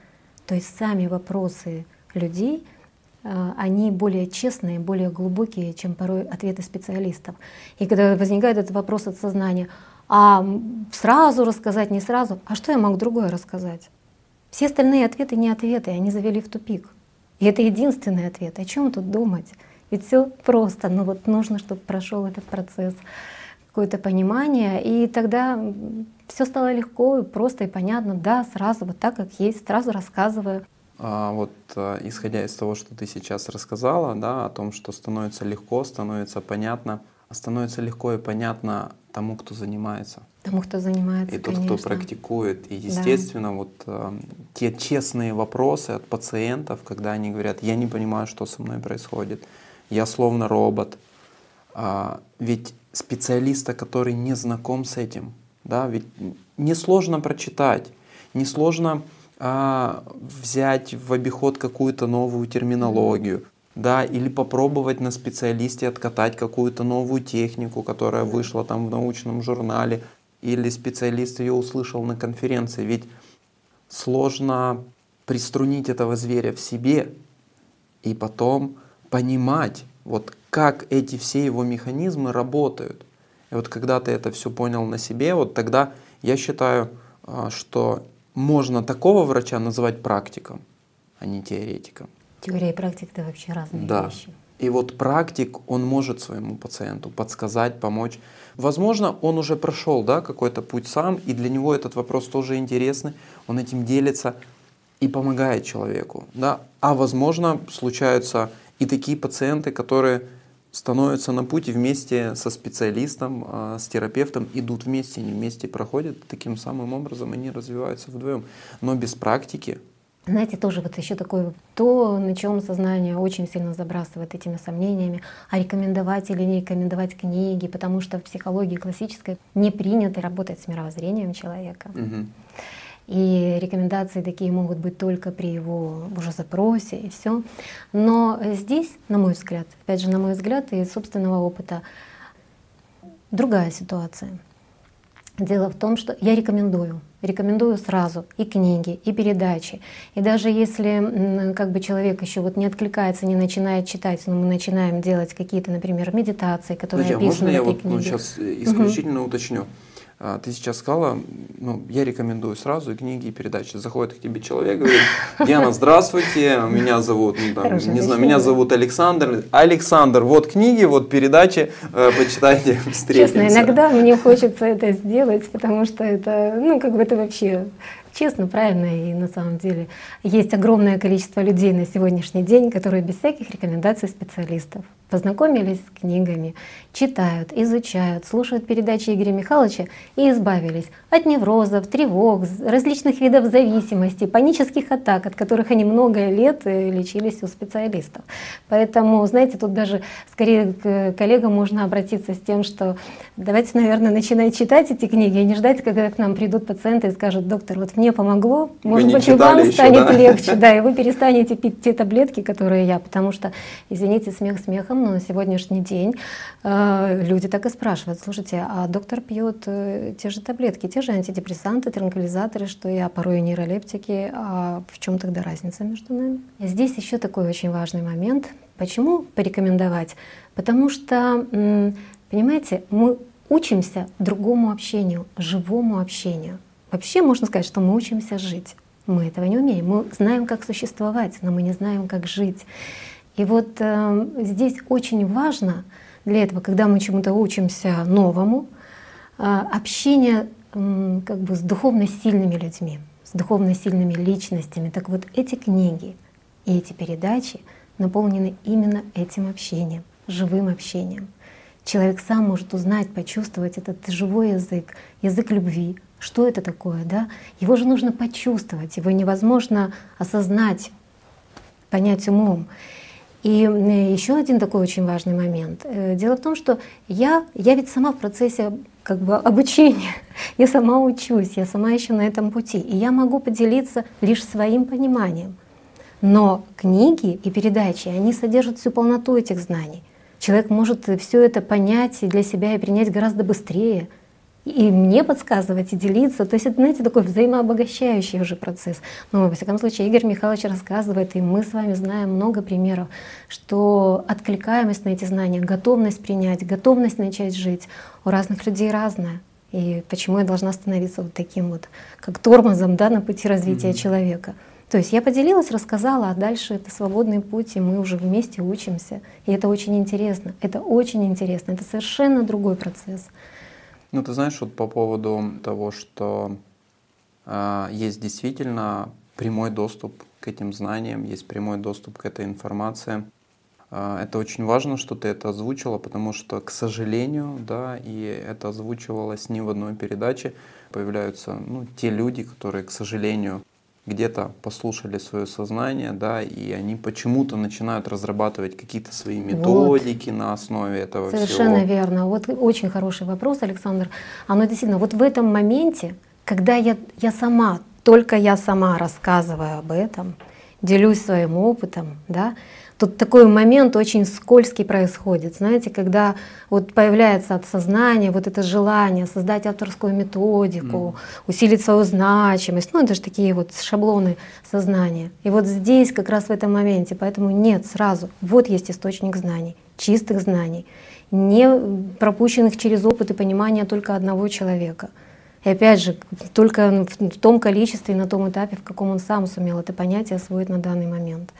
То есть сами вопросы людей — они более честные, более глубокие, чем порой ответы специалистов. И когда возникает этот вопрос от сознания, а сразу рассказать, не сразу, а что я могу другое рассказать? Все остальные ответы не ответы, они завели в тупик. И это единственный ответ. О чем тут думать? Ведь все просто, но вот нужно, чтобы прошел этот процесс, какое-то понимание, и тогда все стало легко, просто и понятно. Да, сразу вот так, как есть, сразу рассказываю. А, вот а, исходя из того, что ты сейчас рассказала, да, о том, что становится легко, становится понятно, становится легко и понятно тому, кто занимается. Тому, кто занимается, И тот, конечно. кто практикует. И, естественно, да. вот э, те честные вопросы от пациентов, когда они говорят, я не понимаю, что со мной происходит, я словно робот. А, ведь специалиста, который не знаком с этим, да, ведь несложно прочитать, несложно а, взять в обиход какую-то новую терминологию, да, или попробовать на специалисте откатать какую-то новую технику, которая вышла там в научном журнале, или специалист ее услышал на конференции. Ведь сложно приструнить этого зверя в себе и потом понимать, вот как эти все его механизмы работают. И вот когда ты это все понял на себе, вот тогда я считаю, а, что можно такого врача называть практиком, а не теоретиком. Теория и практика — это вообще разные да. вещи. И вот практик, он может своему пациенту подсказать, помочь. Возможно, он уже прошел да, какой-то путь сам, и для него этот вопрос тоже интересный, он этим делится и помогает человеку. Да? А возможно, случаются и такие пациенты, которые становятся на пути вместе со специалистом, а, с терапевтом, идут вместе, они вместе проходят. Таким самым образом они развиваются вдвоем. Но без практики знаете, тоже вот еще такое, то, на чем сознание очень сильно забрасывает этими сомнениями, а рекомендовать или не рекомендовать книги, потому что в психологии классической не принято работать с мировоззрением человека. Угу. И рекомендации такие могут быть только при его уже запросе и все. Но здесь, на мой взгляд, опять же, на мой взгляд и собственного опыта, другая ситуация. Дело в том, что я рекомендую, рекомендую сразу и книги, и передачи. И даже если как бы человек еще вот не откликается, не начинает читать, но мы начинаем делать какие-то, например, медитации, которые Подожди, описаны а можно я вот ну, сейчас исключительно угу. уточню? А, ты сейчас сказала, ну, я рекомендую сразу и книги, и передачи. Заходит к тебе человек, говорит, Диана, здравствуйте, меня зовут, ну, там, не знаю, меня зовут Александр. Александр, вот книги, вот передачи, э, почитайте, [LAUGHS] встретимся. Честно, иногда мне хочется это сделать, потому что это, ну, как бы это вообще честно, правильно, и на самом деле есть огромное количество людей на сегодняшний день, которые без всяких рекомендаций специалистов познакомились с книгами, читают, изучают, слушают передачи Игоря Михайловича и избавились от неврозов, тревог, различных видов зависимости, панических атак, от которых они много лет э, лечились у специалистов. Поэтому, знаете, тут даже скорее к коллегам можно обратиться с тем, что давайте, наверное, начинать читать эти книги и не ждать, когда к нам придут пациенты и скажут, доктор, вот мне помогло, может быть, и вам еще, станет да? легче, [LAUGHS] да, и вы перестанете пить те таблетки, которые я, потому что, извините, смех смехом, но на сегодняшний день э, люди так и спрашивают, слушайте, а доктор пьет э, те же таблетки, те же антидепрессанты, транквилизаторы, что я, порой и нейролептики, а в чем тогда разница между нами? Здесь еще такой очень важный момент. Почему порекомендовать? Потому что, понимаете, мы учимся другому общению, живому общению. Вообще можно сказать, что мы учимся жить. Мы этого не умеем. Мы знаем, как существовать, но мы не знаем, как жить. И вот э, здесь очень важно для этого, когда мы чему-то учимся новому, э, общение э, как бы с духовно сильными людьми, с духовно сильными личностями. Так вот эти книги и эти передачи наполнены именно этим общением, живым общением. Человек сам может узнать, почувствовать этот живой язык, язык любви, что это такое, да? Его же нужно почувствовать, его невозможно осознать, понять умом. И еще один такой очень важный момент. Э, дело в том, что я, я ведь сама в процессе как бы обучения, [LAUGHS] я сама учусь, я сама еще на этом пути, и я могу поделиться лишь своим пониманием. Но книги и передачи, они содержат всю полноту этих знаний. Человек может все это понять для себя и принять гораздо быстрее, и мне подсказывать, и делиться. То есть это, знаете, такой взаимообогащающий уже процесс. Но, во всяком случае, Игорь Михайлович рассказывает, и мы с вами знаем много примеров, что откликаемость на эти знания, готовность принять, готовность начать жить у разных людей разная. И почему я должна становиться вот таким вот, как тормозом да, на пути развития mm-hmm. человека. То есть я поделилась, рассказала, а дальше это свободный путь, и мы уже вместе учимся. И это очень интересно. Это очень интересно. Это совершенно другой процесс. Ну, ты знаешь, вот по поводу того, что э, есть действительно прямой доступ к этим знаниям, есть прямой доступ к этой информации. Э, это очень важно, что ты это озвучила, потому что, к сожалению, да, и это озвучивалось не в одной передаче, появляются ну, те люди, которые, к сожалению, где-то послушали свое сознание, да, и они почему-то начинают разрабатывать какие-то свои методики вот. на основе этого Совершенно всего. верно. Вот очень хороший вопрос, Александр. Оно действительно, вот в этом моменте, когда я, я сама, только я сама рассказываю об этом, делюсь своим опытом, да, Тут такой момент очень скользкий происходит, знаете, когда вот появляется от сознания вот это желание создать авторскую методику, mm. усилить свою значимость, ну это же такие вот шаблоны сознания. И вот здесь как раз в этом моменте, поэтому нет сразу, вот есть источник знаний, чистых знаний, не пропущенных через опыт и понимание только одного человека. И опять же, только в том количестве, на том этапе, в каком он сам сумел это понятие освоить на данный момент.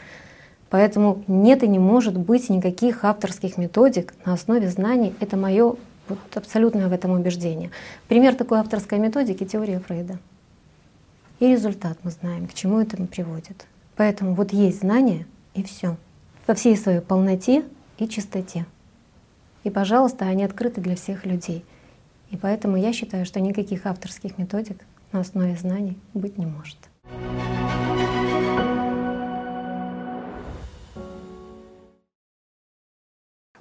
Поэтому нет и не может быть никаких авторских методик на основе знаний. Это мое вот, абсолютное в этом убеждение. Пример такой авторской методики — теория Фрейда. И результат мы знаем, к чему это приводит. Поэтому вот есть знания, и все. Во всей своей полноте и чистоте. И, пожалуйста, они открыты для всех людей. И поэтому я считаю, что никаких авторских методик на основе знаний быть не может.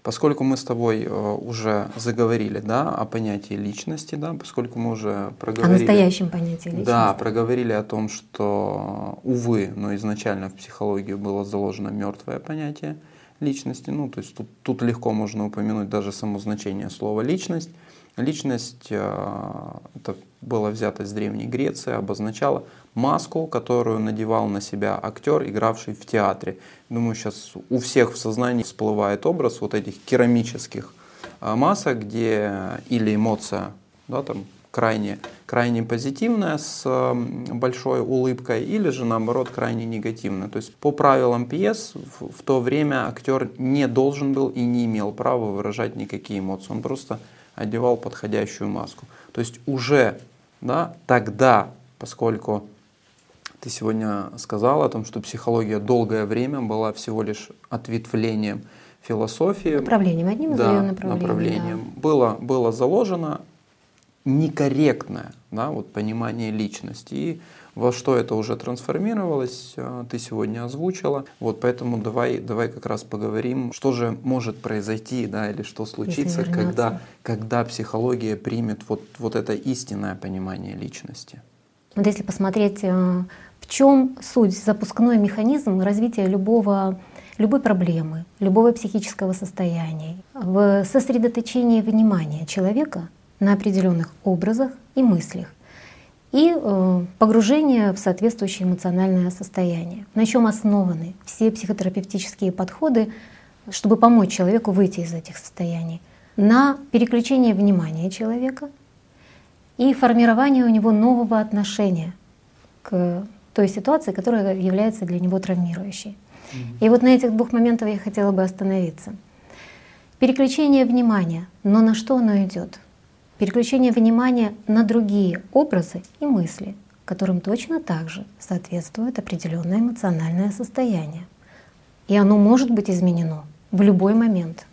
Поскольку мы с тобой э, уже заговорили да, о понятии личности, да, поскольку мы уже проговорили... О настоящем понятии личности. Да, проговорили о том, что, увы, но изначально в психологию было заложено мертвое понятие личности. Ну, то есть тут, тут легко можно упомянуть даже само значение слова «личность». Личность, э, это было взято из Древней Греции, обозначала маску, которую надевал на себя актер, игравший в театре. Думаю, сейчас у всех в сознании всплывает образ вот этих керамических а, масок, где или эмоция, да, там крайне, крайне позитивная с большой улыбкой, или же наоборот крайне негативная. То есть по правилам пьес в, в то время актер не должен был и не имел права выражать никакие эмоции. Он просто одевал подходящую маску. То есть уже да, тогда, поскольку ты сегодня сказал о том, что психология долгое время была всего лишь ответвлением философии. Направлением, одним из да, ее направлений. направлением. Да. Было, было заложено некорректное да, вот понимание личности. И во что это уже трансформировалось, э, ты сегодня озвучила. Вот поэтому давай, давай как раз поговорим, что же может произойти, да, или что случится, когда, когда психология примет вот, вот это истинное понимание личности. Вот если посмотреть, э, в чем суть, запускной механизм развития любого любой проблемы, любого психического состояния, в сосредоточении внимания человека на определенных образах и мыслях и э, погружение в соответствующее эмоциональное состояние. На чем основаны все психотерапевтические подходы, чтобы помочь человеку выйти из этих состояний? На переключение внимания человека и формирование у него нового отношения к той ситуации, которая является для него травмирующей. И вот на этих двух моментах я хотела бы остановиться. Переключение внимания, но на что оно идет? Переключение внимания на другие образы и мысли, которым точно так же соответствует определенное эмоциональное состояние. И оно может быть изменено в любой момент,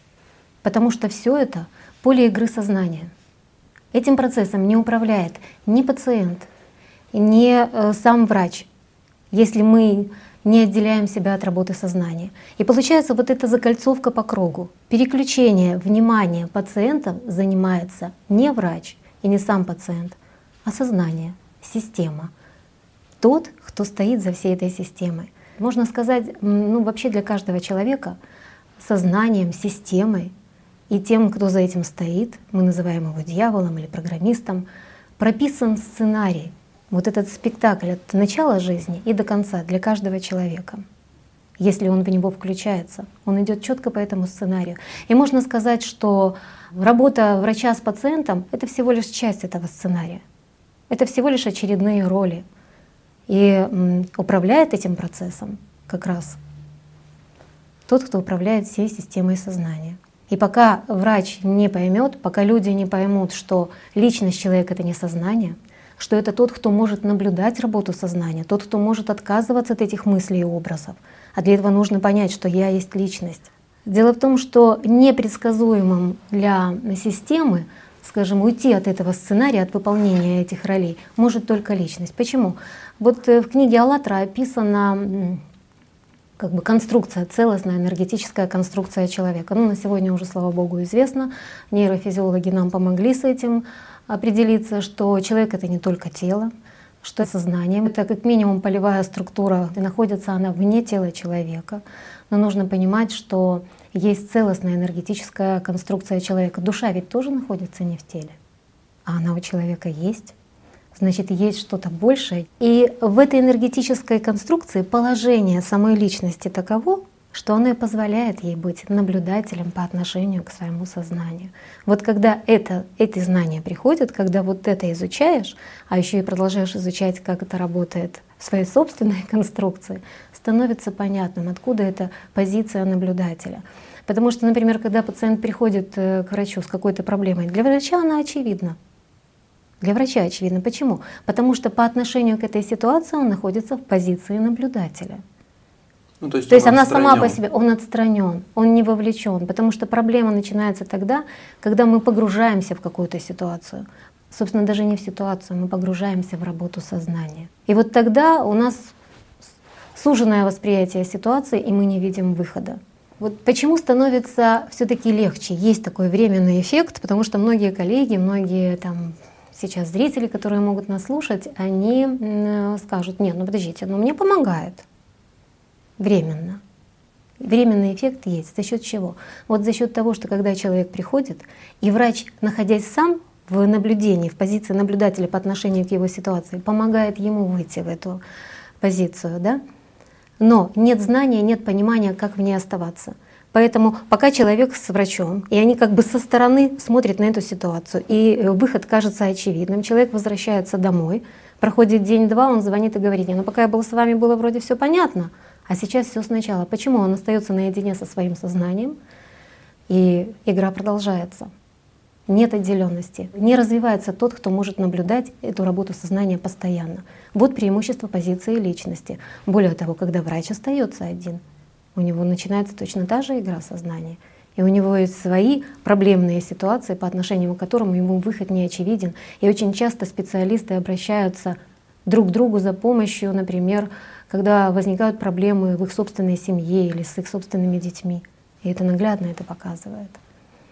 потому что все это поле игры сознания. Этим процессом не управляет ни пациент, ни э, сам врач. Если мы не отделяем себя от работы сознания. И получается вот эта закольцовка по кругу. Переключение внимания пациентов занимается не врач и не сам пациент, а сознание, система. Тот, кто стоит за всей этой системой. Можно сказать, ну вообще для каждого человека сознанием, системой и тем, кто за этим стоит, мы называем его дьяволом или программистом, прописан сценарий, вот этот спектакль от начала жизни и до конца для каждого человека. Если он в него включается, он идет четко по этому сценарию. И можно сказать, что работа врача с пациентом — это всего лишь часть этого сценария. Это всего лишь очередные роли. И управляет этим процессом как раз тот, кто управляет всей системой сознания. И пока врач не поймет, пока люди не поймут, что личность человека — это не сознание — что это тот, кто может наблюдать работу сознания, тот, кто может отказываться от этих мыслей и образов. А для этого нужно понять, что я есть личность. Дело в том, что непредсказуемым для системы, скажем, уйти от этого сценария, от выполнения этих ролей, может только личность. Почему? Вот э, в книге «АЛЛАТРА» описана как бы конструкция, целостная энергетическая конструкция человека. Ну, на сегодня уже, слава богу, известно. Нейрофизиологи нам помогли с этим определиться, что человек — это не только тело, что сознание. Это как минимум полевая структура, и находится она вне тела человека. Но нужно понимать, что есть целостная энергетическая конструкция человека. Душа ведь тоже находится не в теле, а она у человека есть. Значит, есть что-то большее. И в этой энергетической конструкции положение самой личности таково, что оно и позволяет ей быть наблюдателем по отношению к своему сознанию. Вот когда это, эти знания приходят, когда вот это изучаешь, а еще и продолжаешь изучать, как это работает в своей собственной [LAUGHS] конструкции, становится понятным, откуда эта позиция наблюдателя. Потому что, например, когда пациент приходит э, к врачу с какой-то проблемой, для врача она очевидна. Для врача очевидно. Почему? Потому что по отношению к этой ситуации он находится в позиции наблюдателя. Ну, то есть, то есть она отстранен. сама по себе, он отстранен, он не вовлечен, потому что проблема начинается тогда, когда мы погружаемся в какую-то ситуацию. Собственно, даже не в ситуацию, мы погружаемся в работу сознания. И вот тогда у нас суженное восприятие ситуации, и мы не видим выхода. Вот почему становится все-таки легче? Есть такой временный эффект, потому что многие коллеги, многие там сейчас зрители, которые могут нас слушать, они скажут, нет, ну подождите, ну мне помогает временно. Временный эффект есть. За счет чего? Вот за счет того, что когда человек приходит, и врач, находясь сам в наблюдении, в позиции наблюдателя по отношению к его ситуации, помогает ему выйти в эту позицию, да? Но нет знания, нет понимания, как в ней оставаться. Поэтому пока человек с врачом, и они как бы со стороны смотрят на эту ситуацию, и э, выход кажется очевидным, человек возвращается домой, проходит день-два, он звонит и говорит, ну пока я был с вами, было вроде все понятно, а сейчас все сначала. Почему он остается наедине со своим сознанием, и игра продолжается? Нет отделенности. Не развивается тот, кто может наблюдать эту работу сознания постоянно. Вот преимущество позиции личности. Более того, когда врач остается один, у него начинается точно та же игра сознания. И у него есть свои проблемные ситуации, по отношению к которым ему выход не очевиден. И очень часто специалисты обращаются друг к другу за помощью, например, когда возникают проблемы в их собственной семье или с их собственными детьми. И это наглядно это показывает.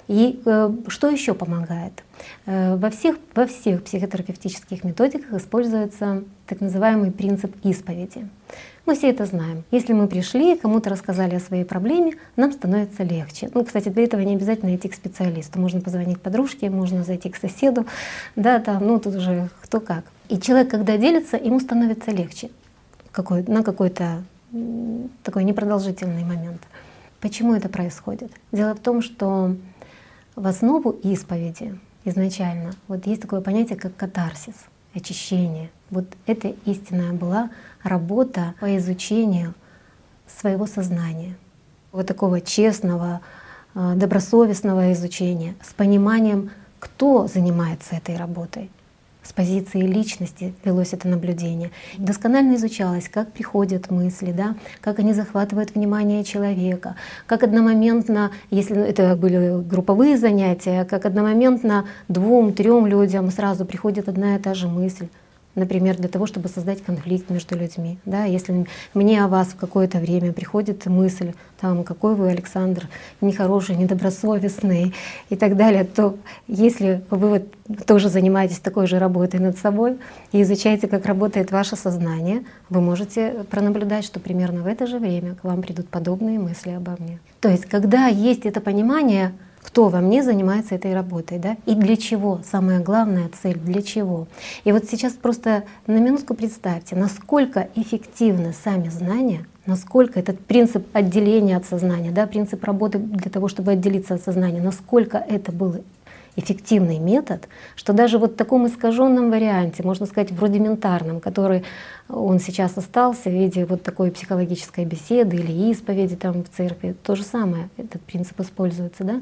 И э, что еще помогает? Э, во, всех, во всех психотерапевтических методиках используется так называемый принцип исповеди. Мы все это знаем. Если мы пришли, кому-то рассказали о своей проблеме, нам становится легче. Ну, кстати, для этого не обязательно идти к специалисту. Можно позвонить подружке, можно зайти к соседу. Да, там, ну тут уже кто как. И человек, когда делится, ему становится легче какой, на какой-то такой непродолжительный момент. Почему это происходит? Дело в том, что в основу исповеди изначально вот есть такое понятие, как катарсис, очищение. Вот это истинная была работа по изучению своего сознания, вот такого честного, э, добросовестного изучения с пониманием, кто занимается этой работой. С позиции личности велось это наблюдение. Досконально изучалось, как приходят мысли, да, как они захватывают внимание человека, как одномоментно, если это были групповые занятия, как одномоментно двум-трем людям сразу приходит одна и та же мысль например, для того, чтобы создать конфликт между людьми. Да? Если мне о вас в какое-то время приходит мысль, там, какой вы, Александр, нехороший, недобросовестный и так далее, то если вы вот тоже занимаетесь такой же работой над собой и изучаете, как работает ваше сознание, вы можете пронаблюдать, что примерно в это же время к вам придут подобные мысли обо мне. То есть, когда есть это понимание, кто во мне занимается этой работой, да, и для чего, самая главная цель, для чего. И вот сейчас просто на минутку представьте, насколько эффективны сами знания, насколько этот принцип отделения от сознания, да, принцип работы для того, чтобы отделиться от сознания, насколько это был эффективный метод, что даже вот в таком искаженном варианте, можно сказать, в рудиментарном, который он сейчас остался в виде вот такой психологической беседы или исповеди там в церкви, то же самое, этот принцип используется, да,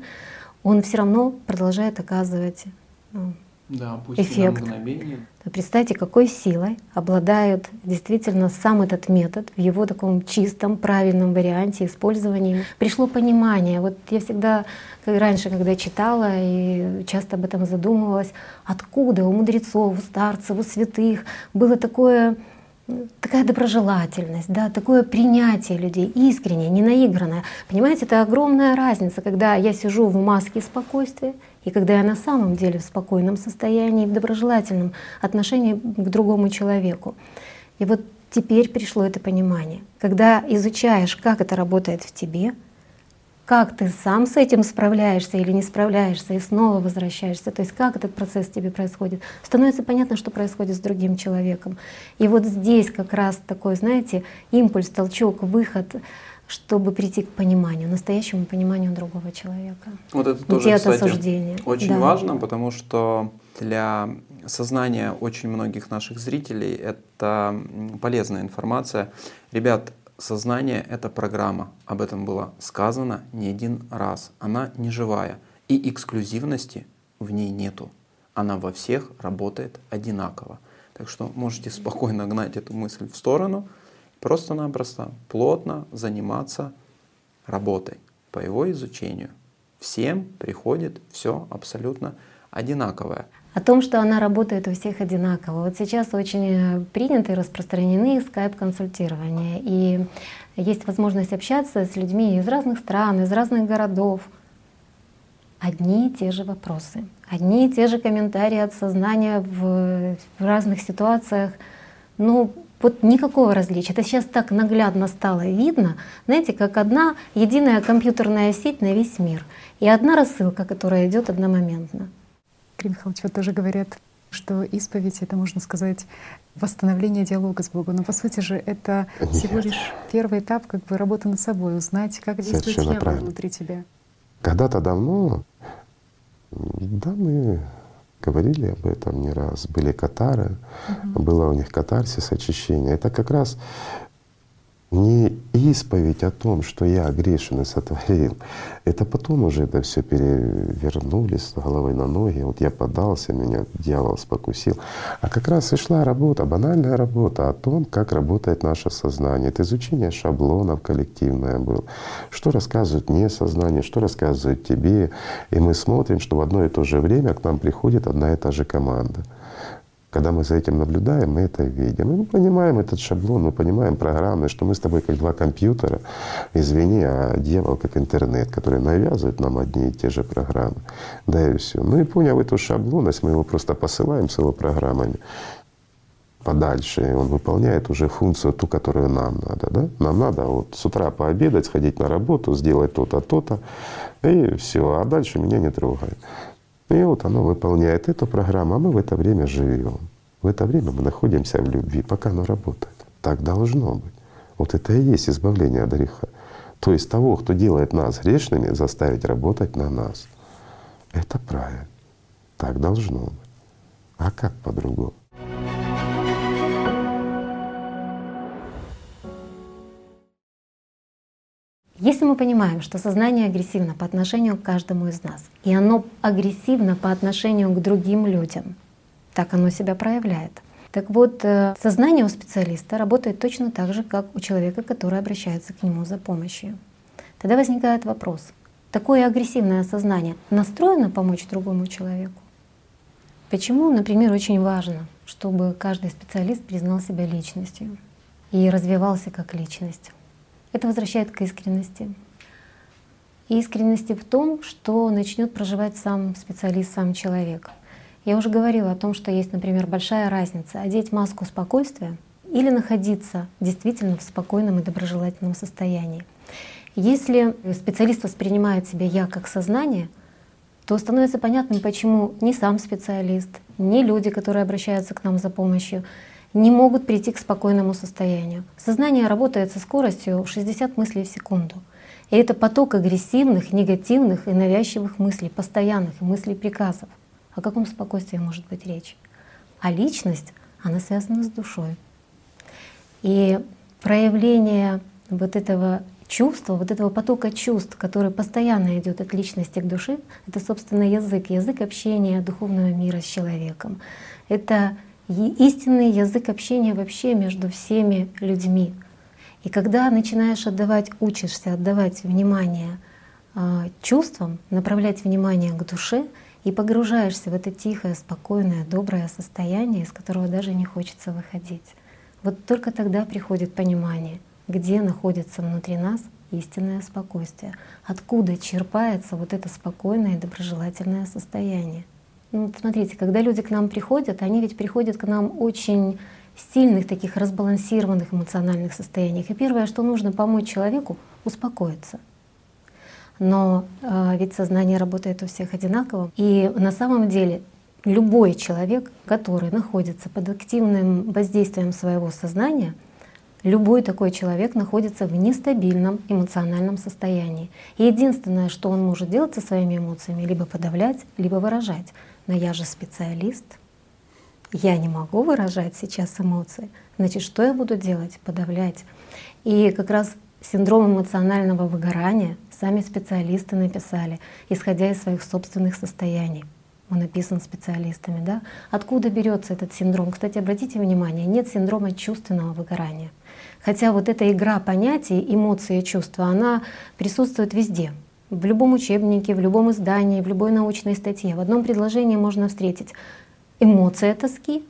он все равно продолжает оказывать ну, да, пусть эффект. Представьте, какой силой обладает действительно сам этот метод в его таком чистом, правильном варианте использования. Пришло понимание. Вот я всегда, как раньше, когда читала и часто об этом задумывалась, откуда у мудрецов, у старцев, у святых было такое такая доброжелательность, да, такое принятие людей, искреннее, не наигранное. Понимаете, это огромная разница, когда я сижу в маске спокойствия и когда я на самом деле в спокойном состоянии, в доброжелательном отношении к другому человеку. И вот теперь пришло это понимание. Когда изучаешь, как это работает в тебе — как ты сам с этим справляешься или не справляешься и снова возвращаешься, то есть как этот процесс тебе происходит, становится понятно, что происходит с другим человеком. И вот здесь как раз такой, знаете, импульс, толчок, выход, чтобы прийти к пониманию, настоящему пониманию другого человека. Вот это тоже, кстати, осуждения. очень да. важно, потому что для сознания очень многих наших зрителей это полезная информация. Ребят, Сознание — это программа. Об этом было сказано не один раз. Она не живая. И эксклюзивности в ней нету. Она во всех работает одинаково. Так что можете спокойно гнать эту мысль в сторону, просто-напросто плотно заниматься работой по его изучению. Всем приходит все абсолютно одинаковое о том, что она работает у всех одинаково. Вот сейчас очень э, приняты и распространены скайп-консультирования. И есть возможность общаться с людьми из разных стран, из разных городов. Одни и те же вопросы, одни и те же комментарии от сознания в, в разных ситуациях. Ну, вот никакого различия. Это сейчас так наглядно стало видно, знаете, как одна единая компьютерная сеть на весь мир и одна рассылка, которая идет одномоментно. Игорь Михайлович, вот тоже говорят, что исповедь — это, можно сказать, восстановление диалога с Богом. Но по сути же это Нет. всего лишь первый этап как бы работы над собой, узнать, как действует дьявол внутри тебя. Когда-то давно, да, мы говорили об этом не раз, были катары, угу. было у них катарсис, очищение. Это как раз не исповедь о том, что я грешен и сотворил. Это потом уже это все перевернулись с головой на ноги. Вот я подался, меня дьявол спокусил. А как раз и шла работа, банальная работа о том, как работает наше сознание. Это изучение шаблонов коллективное было. Что рассказывает мне сознание, что рассказывает тебе. И мы смотрим, что в одно и то же время к нам приходит одна и та же команда. Когда мы за этим наблюдаем, мы это видим. И мы понимаем этот шаблон, мы понимаем программы, что мы с тобой как два компьютера, извини, а дьявол как интернет, который навязывает нам одни и те же программы. Да и все. Ну и поняв эту шаблонность, мы его просто посылаем с его программами подальше, и он выполняет уже функцию ту, которую нам надо. Да? Нам надо вот с утра пообедать, сходить на работу, сделать то-то, то-то, и все, а дальше меня не трогает. И вот оно выполняет эту программу, а мы в это время живем. В это время мы находимся в любви, пока оно работает. Так должно быть. Вот это и есть избавление от греха. То есть того, кто делает нас грешными, заставить работать на нас. Это правильно. Так должно быть. А как по-другому? Если мы понимаем, что сознание агрессивно по отношению к каждому из нас, и оно агрессивно по отношению к другим людям, так оно себя проявляет. Так вот, э, сознание у специалиста работает точно так же, как у человека, который обращается к нему за помощью. Тогда возникает вопрос, такое агрессивное сознание настроено помочь другому человеку? Почему, например, очень важно, чтобы каждый специалист признал себя личностью и развивался как личность? Это возвращает к искренности. искренности в том, что начнет проживать сам специалист, сам человек. Я уже говорила о том, что есть, например, большая разница одеть маску спокойствия или находиться действительно в спокойном и доброжелательном состоянии. Если специалист воспринимает себя «я» как сознание, то становится понятным, почему ни сам специалист, ни люди, которые обращаются к нам за помощью, не могут прийти к спокойному состоянию. Сознание работает со скоростью 60 мыслей в секунду. И это поток агрессивных, негативных и навязчивых мыслей, постоянных мыслей приказов. О каком спокойствии может быть речь? А личность, она связана с душой. И проявление вот этого чувства, вот этого потока чувств, который постоянно идет от личности к душе, это, собственно, язык, язык общения духовного мира с человеком. Это истинный язык общения вообще между всеми людьми. И когда начинаешь отдавать, учишься отдавать внимание э, чувствам, направлять внимание к душе и погружаешься в это тихое, спокойное, доброе состояние, из которого даже не хочется выходить. Вот только тогда приходит понимание, где находится внутри нас истинное спокойствие, откуда черпается вот это спокойное и доброжелательное состояние. Ну, смотрите, когда люди к нам приходят, они ведь приходят к нам очень сильных, таких разбалансированных эмоциональных состояниях. И первое, что нужно помочь человеку, успокоиться. Но э, ведь сознание работает у всех одинаково. И на самом деле любой человек, который находится под активным воздействием своего сознания, любой такой человек находится в нестабильном эмоциональном состоянии. И единственное, что он может делать со своими эмоциями, либо подавлять, либо выражать но я же специалист, я не могу выражать сейчас эмоции, значит, что я буду делать? Подавлять. И как раз синдром эмоционального выгорания сами специалисты написали, исходя из своих собственных состояний. Он написан специалистами. Да? Откуда берется этот синдром? Кстати, обратите внимание, нет синдрома чувственного выгорания. Хотя вот эта игра понятий, эмоции и чувства, она присутствует везде в любом учебнике, в любом издании, в любой научной статье. В одном предложении можно встретить эмоция тоски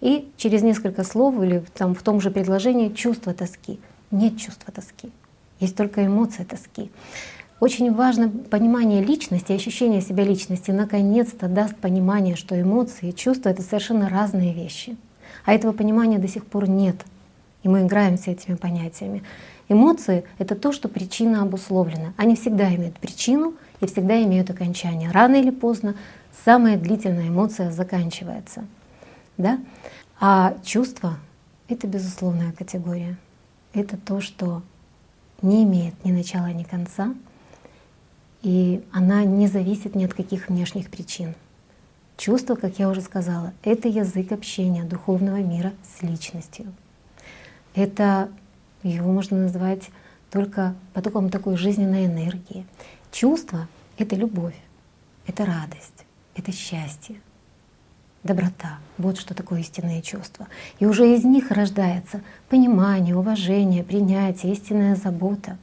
и через несколько слов или там, в том же предложении чувство тоски. Нет чувства тоски, есть только эмоция тоски. Очень важно понимание личности, ощущение себя личности наконец-то даст понимание, что эмоции и чувства — это совершенно разные вещи. А этого понимания до сих пор нет. И мы играем с этими понятиями. Эмоции — это то, что причина обусловлена. Они всегда имеют причину и всегда имеют окончание. Рано или поздно самая длительная эмоция заканчивается. Да? А чувство — это безусловная категория. Это то, что не имеет ни начала, ни конца, и она не зависит ни от каких внешних причин. Чувство, как я уже сказала, это язык общения духовного мира с личностью. Это Его можно назвать только потоком такой жизненной энергии. Чувство — это любовь, это радость, это счастье, доброта. Вот что такое истинное чувство. И уже из них рождается понимание, уважение, принятие, истинная забота.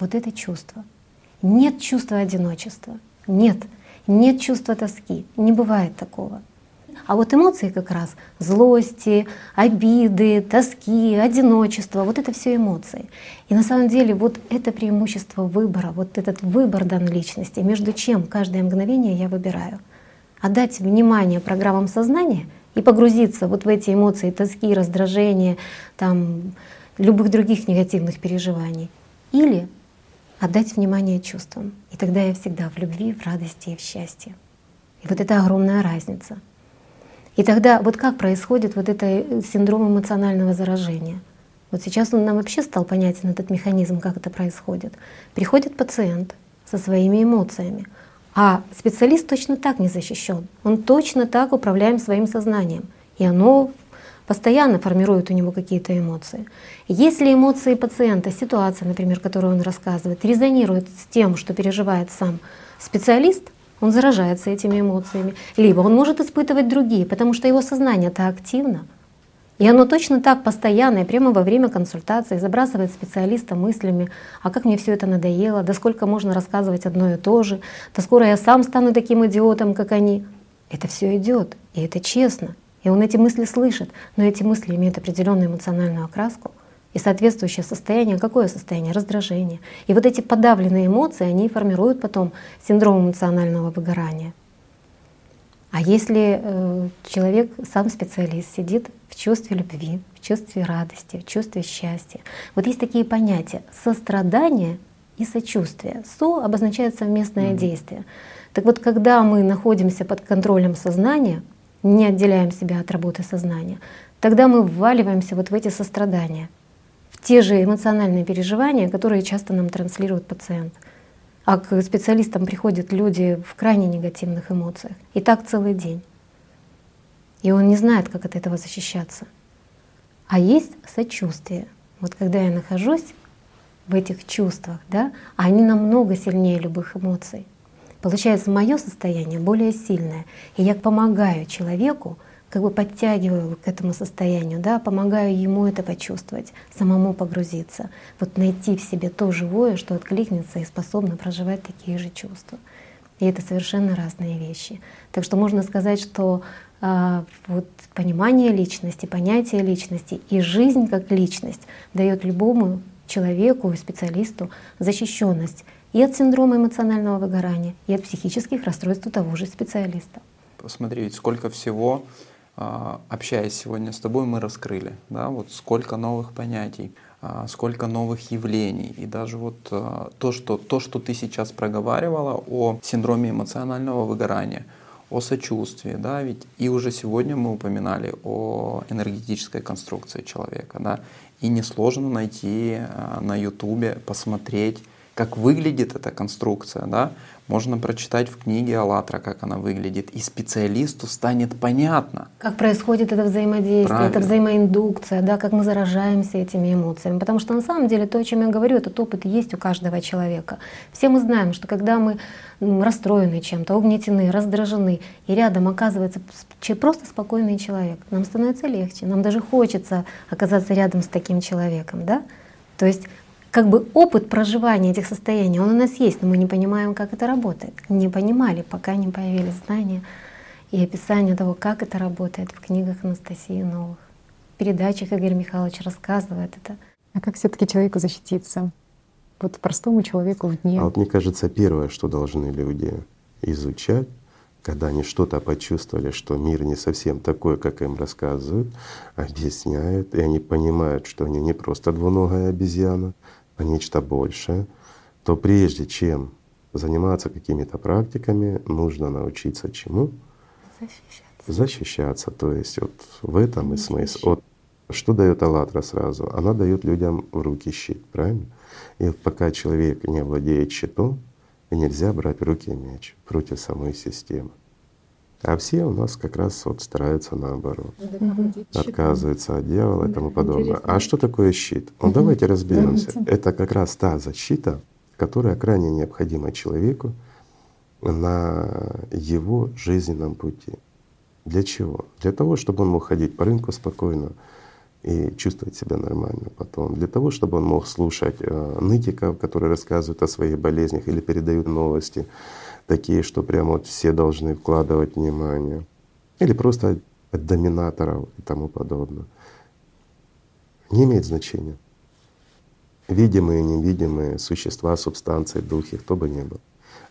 Вот это чувство. Нет чувства одиночества. Нет. Нет чувства тоски. Не бывает такого. А вот эмоции как раз злости, обиды, тоски, одиночество, вот это все эмоции. И на самом деле вот это преимущество выбора, вот этот выбор данной личности, между чем каждое мгновение я выбираю. Отдать внимание программам сознания и погрузиться вот в эти эмоции тоски, раздражения, там, любых других негативных переживаний. Или отдать внимание чувствам. И тогда я всегда в любви, в радости и в счастье. И вот это огромная разница — и тогда вот как происходит вот это э, синдром эмоционального заражения? Вот сейчас он нам вообще стал понятен, этот механизм, как это происходит. Приходит пациент со своими эмоциями, а специалист точно так не защищен. Он точно так управляем своим сознанием. И оно постоянно формирует у него какие-то эмоции. Если эмоции пациента, ситуация, например, которую он рассказывает, резонирует с тем, что переживает сам специалист — он заражается этими эмоциями, либо он может испытывать другие, потому что его сознание-то активно. И оно точно так постоянно и прямо во время консультации забрасывает специалиста мыслями, а как мне все это надоело, да сколько можно рассказывать одно и то же, да скоро я сам стану таким идиотом, как они. Это все идет, и это честно. И он эти мысли слышит, но эти мысли имеют определенную эмоциональную окраску. И соответствующее состояние, какое состояние? Раздражение. И вот эти подавленные эмоции, они формируют потом синдром эмоционального выгорания. А если э, человек, сам специалист, сидит в чувстве любви, в чувстве радости, в чувстве счастья, вот есть такие понятия сострадание и сочувствие. Со обозначает совместное mm-hmm. действие. Так вот, когда мы находимся под контролем сознания, не отделяем себя от работы сознания, тогда мы вваливаемся вот в эти сострадания те же эмоциональные переживания, которые часто нам транслирует пациент. А к специалистам приходят люди в крайне негативных эмоциях. И так целый день. И он не знает, как от этого защищаться. А есть сочувствие. Вот когда я нахожусь в этих чувствах, да, они намного сильнее любых эмоций. Получается, мое состояние более сильное. И я помогаю человеку как бы подтягиваю к этому состоянию, да, помогаю ему это почувствовать, самому погрузиться, вот найти в себе то живое, что откликнется и способно проживать такие же чувства. И это совершенно разные вещи. Так что можно сказать, что а, вот понимание личности, понятие личности и жизнь как личность дает любому человеку и специалисту защищенность и от синдрома эмоционального выгорания, и от психических расстройств того же специалиста. Посмотреть, сколько всего общаясь сегодня с тобой, мы раскрыли, да, вот сколько новых понятий, а, сколько новых явлений. И даже вот а, то, что, то, что ты сейчас проговаривала о синдроме эмоционального выгорания, о сочувствии, да, ведь и уже сегодня мы упоминали о энергетической конструкции человека, да, и несложно найти на ютубе, посмотреть, как выглядит эта конструкция, да, можно прочитать в книге «АЛЛАТРА», как она выглядит, и специалисту станет понятно. Как происходит это взаимодействие, Правильно. это взаимоиндукция, да, как мы заражаемся этими эмоциями. Потому что на самом деле то, о чем я говорю, этот опыт есть у каждого человека. Все мы знаем, что когда мы расстроены чем-то, угнетены, раздражены, и рядом оказывается просто спокойный человек, нам становится легче, нам даже хочется оказаться рядом с таким человеком. Да? То есть как бы опыт проживания этих состояний, он у нас есть, но мы не понимаем, как это работает. Не понимали, пока не появились знания и описание того, как это работает в книгах Анастасии Новых. В передачах Игорь Михайлович рассказывает это. А как все таки человеку защититься? Вот простому человеку в дне. А вот мне кажется, первое, что должны люди изучать, когда они что-то почувствовали, что мир не совсем такой, как им рассказывают, объясняют, и они понимают, что они не просто двуногая обезьяна, а нечто большее, то прежде чем заниматься какими-то практиками, нужно научиться чему? Защищаться. Защищаться. То есть вот в этом и смысл. Вот что дает Аллатра сразу? Она дает людям в руки щит, правильно? И вот пока человек не владеет щитом, нельзя брать в руки меч против самой системы. А все у нас как раз вот стараются наоборот, отказываются от дьявола и тому подобное. А что такое щит? Ну давайте разберемся. Это как раз та защита, которая крайне необходима человеку на его жизненном пути. Для чего? Для того, чтобы он мог ходить по рынку спокойно и чувствовать себя нормально потом. Для того, чтобы он мог слушать э, нытиков, которые рассказывают о своих болезнях или передают новости, такие, что прямо вот все должны вкладывать внимание. Или просто от, доминаторов и тому подобное. Не имеет значения. Видимые, невидимые существа, субстанции, духи, кто бы ни был.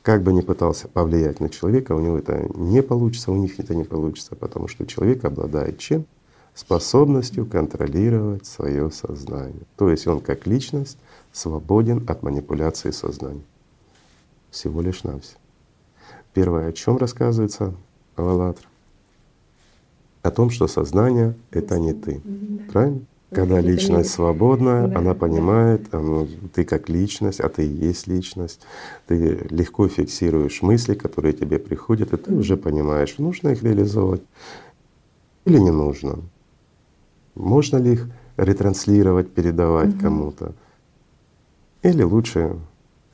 Как бы ни пытался повлиять на человека, у него это не получится, у них это не получится, потому что человек обладает чем? Способностью контролировать свое сознание. То есть он как личность свободен от манипуляции сознания. Всего лишь навсего. Первое, о чем рассказывается Авалатр? О том, что сознание — это не ты. Правильно? Когда личность свободная, она понимает, ну, ты как личность, а ты и есть личность, ты легко фиксируешь мысли, которые тебе приходят, и ты уже понимаешь, нужно их реализовывать или не нужно. Можно ли их ретранслировать, передавать кому-то, или лучше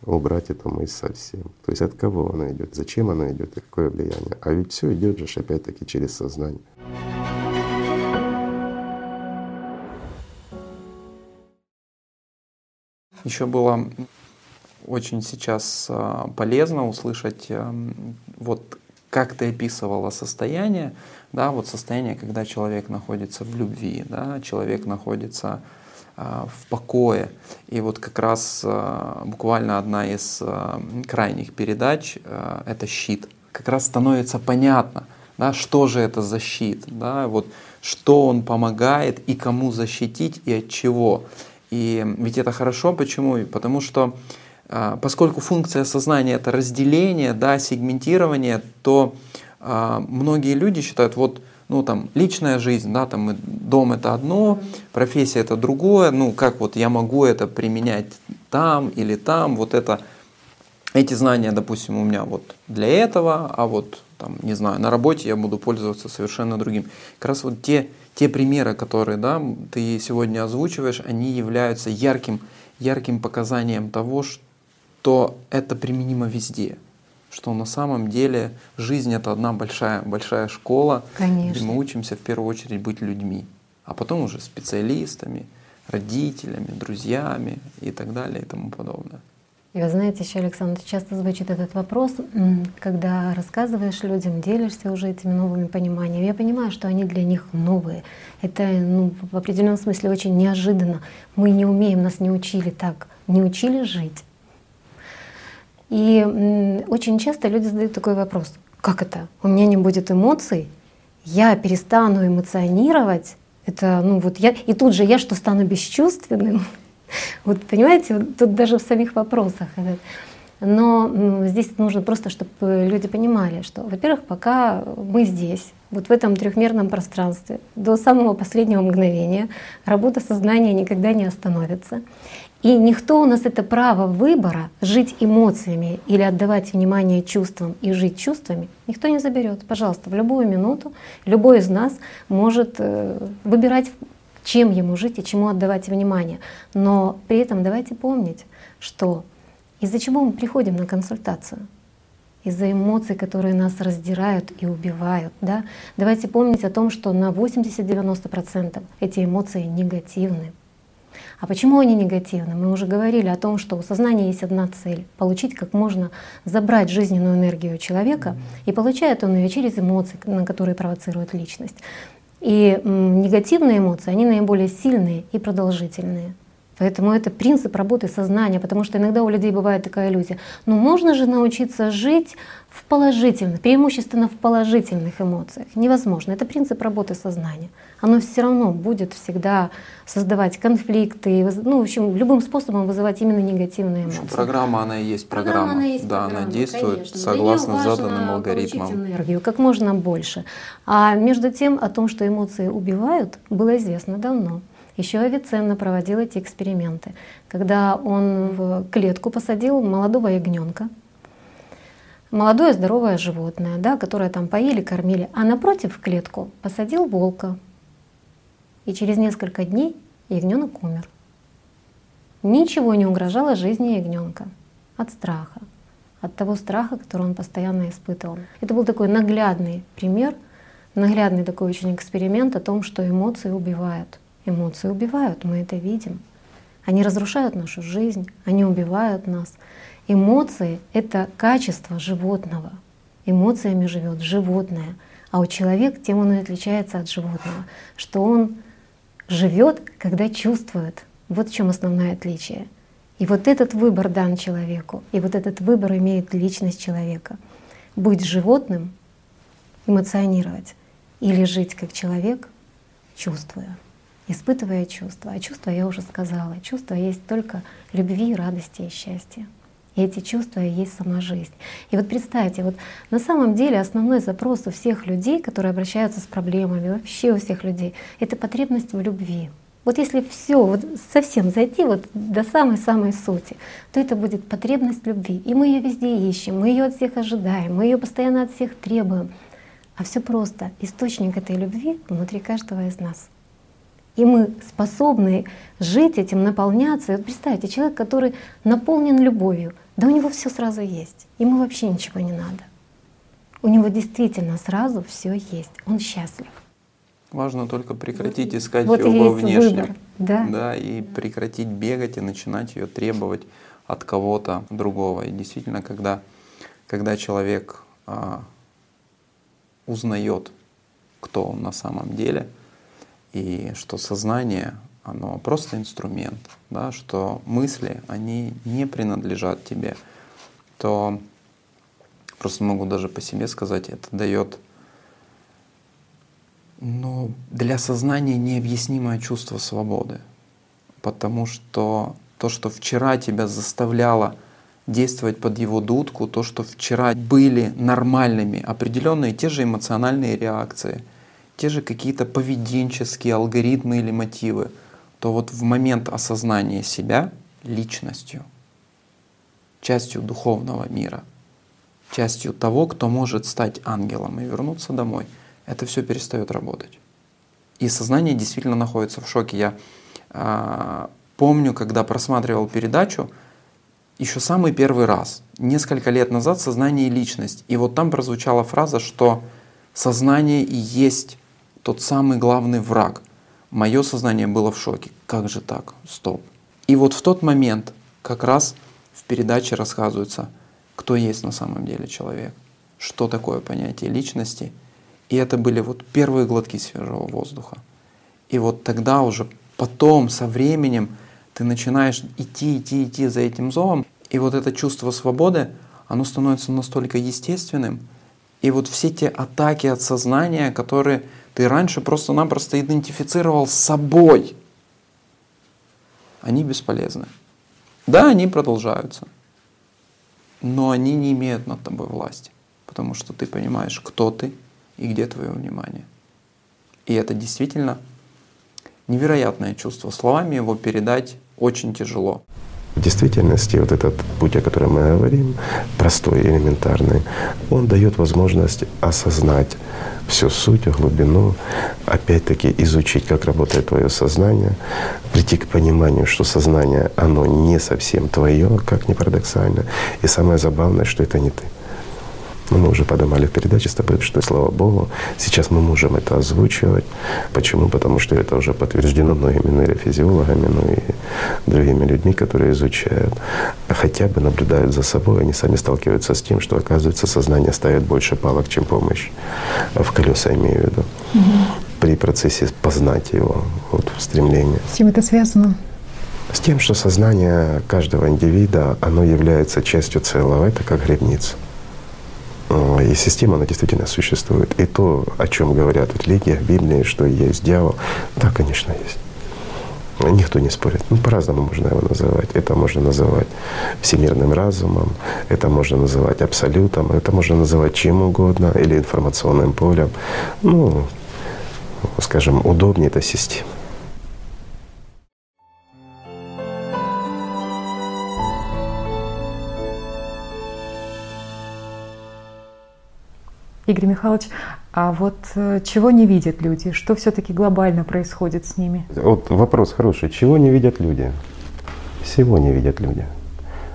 убрать эту мысль совсем. То есть от кого она идет, зачем она идет и какое влияние. А ведь все идет же опять-таки через сознание. Еще было очень сейчас а, полезно услышать эм, вот как ты описывала состояние, да, вот состояние, когда человек находится в любви, да, человек находится а, в покое. И вот как раз а, буквально одна из а, крайних передач — это щит. Как раз становится понятно, да, что же это за щит, да, вот что он помогает и кому защитить и от чего. И ведь это хорошо, почему? Потому что поскольку функция сознания это разделение, да, сегментирование, то многие люди считают, вот ну там личная жизнь, да, там дом это одно, профессия это другое, ну как вот я могу это применять там или там, вот это, эти знания, допустим, у меня вот для этого, а вот там, не знаю, на работе я буду пользоваться совершенно другим. Как раз вот те, те примеры, которые, да, ты сегодня озвучиваешь, они являются ярким, ярким показанием того, что это применимо везде что на самом деле жизнь это одна большая, большая школа, Конечно. где мы учимся в первую очередь быть людьми, а потом уже специалистами, родителями, друзьями и так далее и тому подобное. И вы знаете, еще, Александр, часто звучит этот вопрос, когда рассказываешь людям, делишься уже этими новыми пониманиями. Я понимаю, что они для них новые. Это ну, в определенном смысле очень неожиданно. Мы не умеем, нас не учили так, не учили жить. И очень часто люди задают такой вопрос, как это? У меня не будет эмоций, я перестану эмоционировать, это, ну вот я, и тут же я что, стану бесчувственным? [LAUGHS] Вот понимаете, тут даже в самих вопросах. Но здесь нужно просто, чтобы люди понимали, что, во-первых, пока мы здесь, вот в этом трехмерном пространстве, до самого последнего мгновения работа сознания никогда не остановится. И никто у нас это право выбора жить эмоциями или отдавать внимание чувствам и жить чувствами, никто не заберет. Пожалуйста, в любую минуту любой из нас может э, выбирать, чем ему жить и чему отдавать внимание. Но при этом давайте помнить, что из-за чего мы приходим на консультацию? из-за эмоций, которые нас раздирают и убивают. Да? Давайте помнить о том, что на 80-90% эти эмоции негативны. А почему они негативны? Мы уже говорили о том, что у сознания есть одна цель — получить как можно, забрать жизненную энергию человека, и получает он ее через эмоции, на которые провоцирует личность. И негативные эмоции, они наиболее сильные и продолжительные. Поэтому это принцип работы сознания, потому что иногда у людей бывает такая иллюзия. «Ну, можно же научиться жить положительных, преимущественно в положительных эмоциях. Невозможно. Это принцип работы сознания. Оно все равно будет всегда создавать конфликты, ну, в общем, любым способом вызывать именно негативные эмоции. Программа, она и есть программа. программа она есть да, программа, она действует конечно. согласно заданным алгоритмам. энергию как можно больше. А между тем о том, что эмоции убивают, было известно давно. Еще Авиценна проводил эти эксперименты, когда он в клетку посадил молодого ягненка, молодое здоровое животное, да, которое там поили, кормили, а напротив в клетку посадил волка. И через несколько дней ягненок умер. Ничего не угрожало жизни ягненка от страха, от того страха, который он постоянно испытывал. Это был такой наглядный пример, наглядный такой очень эксперимент о том, что эмоции убивают. Эмоции убивают, мы это видим. Они разрушают нашу жизнь, они убивают нас. Эмоции — это качество животного. Эмоциями живет животное. А у человека тем он и отличается от животного, что он живет, когда чувствует. Вот в чем основное отличие. И вот этот выбор дан человеку, и вот этот выбор имеет личность человека. Быть животным, эмоционировать, или жить как человек, чувствуя, испытывая чувства. А чувства, я уже сказала, чувства есть только любви, радости и счастья. И эти чувства и есть сама жизнь. И вот представьте, вот на самом деле основной запрос у всех людей, которые обращаются с проблемами, вообще у всех людей, это потребность в любви. Вот если все вот совсем зайти вот до самой-самой сути, то это будет потребность любви. И мы ее везде ищем, мы ее от всех ожидаем, мы ее постоянно от всех требуем. А все просто. Источник этой любви внутри каждого из нас. И мы способны жить этим, наполняться. И вот представьте, человек, который наполнен любовью, да у него все сразу есть. Ему вообще ничего не надо. У него действительно сразу все есть. Он счастлив. Важно только прекратить искать вот ее во внешнем. Выбор, да? да, и прекратить бегать и начинать ее требовать от кого-то другого. И действительно, когда, когда человек а, узнает, кто он на самом деле, и что сознание, оно просто инструмент, да, что мысли, они не принадлежат тебе, то просто могу даже по себе сказать, это дает но для сознания необъяснимое чувство свободы. Потому что то, что вчера тебя заставляло действовать под его дудку, то, что вчера были нормальными, определенные те же эмоциональные реакции, те же какие-то поведенческие алгоритмы или мотивы, то вот в момент осознания себя личностью, частью духовного мира, частью того, кто может стать ангелом и вернуться домой — это все перестает работать. И сознание действительно находится в шоке. Я э, помню, когда просматривал передачу, еще самый первый раз, несколько лет назад, сознание и личность. И вот там прозвучала фраза, что сознание и есть тот самый главный враг. Мое сознание было в шоке. Как же так? Стоп. И вот в тот момент как раз в передаче рассказывается, кто есть на самом деле человек, что такое понятие личности – и это были вот первые глотки свежего воздуха. И вот тогда уже потом, со временем, ты начинаешь идти, идти, идти за этим зовом. И вот это чувство свободы, оно становится настолько естественным. И вот все те атаки от сознания, которые ты раньше просто-напросто идентифицировал с собой, они бесполезны. Да, они продолжаются, но они не имеют над тобой власти, потому что ты понимаешь, кто ты, и где твое внимание. И это действительно невероятное чувство. Словами его передать очень тяжело. В действительности вот этот путь, о котором мы говорим, простой, элементарный, он дает возможность осознать всю суть, глубину, опять-таки изучить, как работает твое сознание, прийти к пониманию, что сознание, оно не совсем твое, как ни парадоксально, и самое забавное, что это не ты. Но мы уже поднимали в передаче с тобой, что, слава Богу, сейчас мы можем это озвучивать. Почему? Потому что это уже подтверждено многими нейрофизиологами, ну и другими людьми, которые изучают, хотя бы наблюдают за собой, они сами сталкиваются с тем, что, оказывается, сознание ставит больше палок, чем помощь. В колеса имею в виду. Угу. При процессе познать его, вот в стремлении. С чем это связано? С тем, что сознание каждого индивида, оно является частью целого, это как гребница. И система, она действительно существует. И то, о чем говорят в религиях, в Библии, что есть дьявол, да, конечно, есть. Никто не спорит. Ну, по-разному можно его называть. Это можно называть всемирным разумом, это можно называть абсолютом, это можно называть чем угодно или информационным полем. Ну, скажем, удобнее это система. Игорь Михайлович, а вот э, чего не видят люди? Что все-таки глобально происходит с ними? Вот вопрос хороший. Чего не видят люди? Всего не видят люди.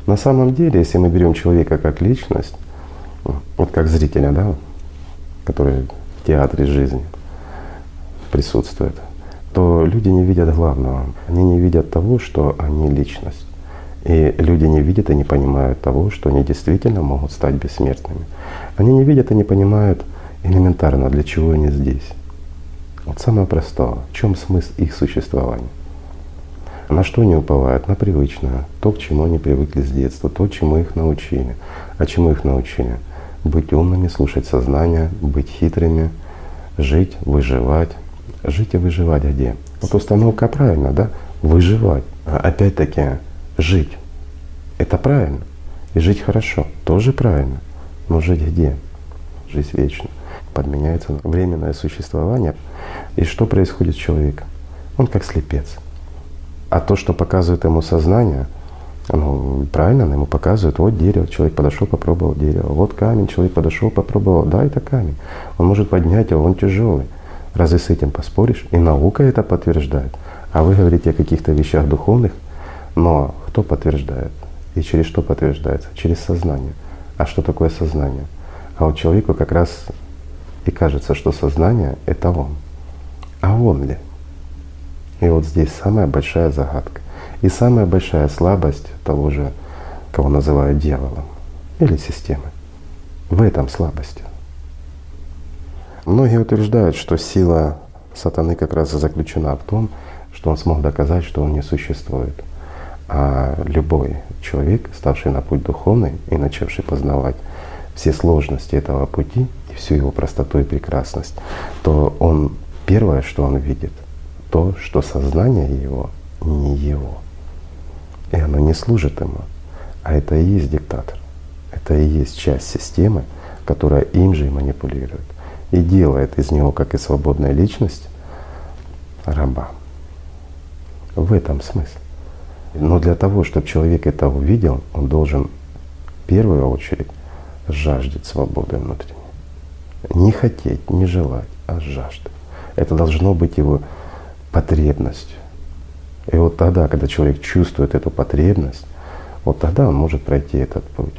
На самом деле, если мы берем человека как личность, вот как зрителя, да, который в театре жизни присутствует, то люди не видят главного. Они не видят того, что они личность. И люди не видят и не понимают того, что они действительно могут стать бессмертными. Они не видят и не понимают элементарно, для чего они здесь. Вот самое простое. В чем смысл их существования? На что они уповают? На привычное, то, к чему они привыкли с детства, то, чему их научили. А чему их научили? Быть умными, слушать сознание, быть хитрыми, жить, выживать. Жить и выживать где? Вот установка правильно, да? Выживать. А опять-таки, жить. Это правильно. И жить хорошо. Тоже правильно. Но жить где? Жизнь вечна. Подменяется временное существование. И что происходит с человеком? Он как слепец. А то, что показывает ему сознание, ну, правильно, ему показывают, вот дерево, человек подошел, попробовал дерево, вот камень, человек подошел, попробовал, да, это камень. Он может поднять его, он тяжелый. Разве с этим поспоришь? И наука это подтверждает. А вы говорите о каких-то вещах духовных, но кто подтверждает? И через что подтверждается? Через сознание. А что такое сознание? А вот человеку как раз и кажется, что сознание — это он. А он ли? И вот здесь самая большая загадка. И самая большая слабость того же, кого называют дьяволом или системой. В этом слабости. Многие утверждают, что сила сатаны как раз заключена в том, что он смог доказать, что он не существует. А любой человек, ставший на путь духовный и начавший познавать все сложности этого пути и всю его простоту и прекрасность, то он первое, что он видит, то, что сознание его не его. И оно не служит ему. А это и есть диктатор. Это и есть часть системы, которая им же и манипулирует. И делает из него, как и свободная личность, раба. В этом смысл. Но для того, чтобы человек это увидел, он должен в первую очередь жаждать свободы внутренней. Не хотеть, не желать, а жаждать. Это должно быть его потребностью. И вот тогда, когда человек чувствует эту потребность, вот тогда он может пройти этот путь.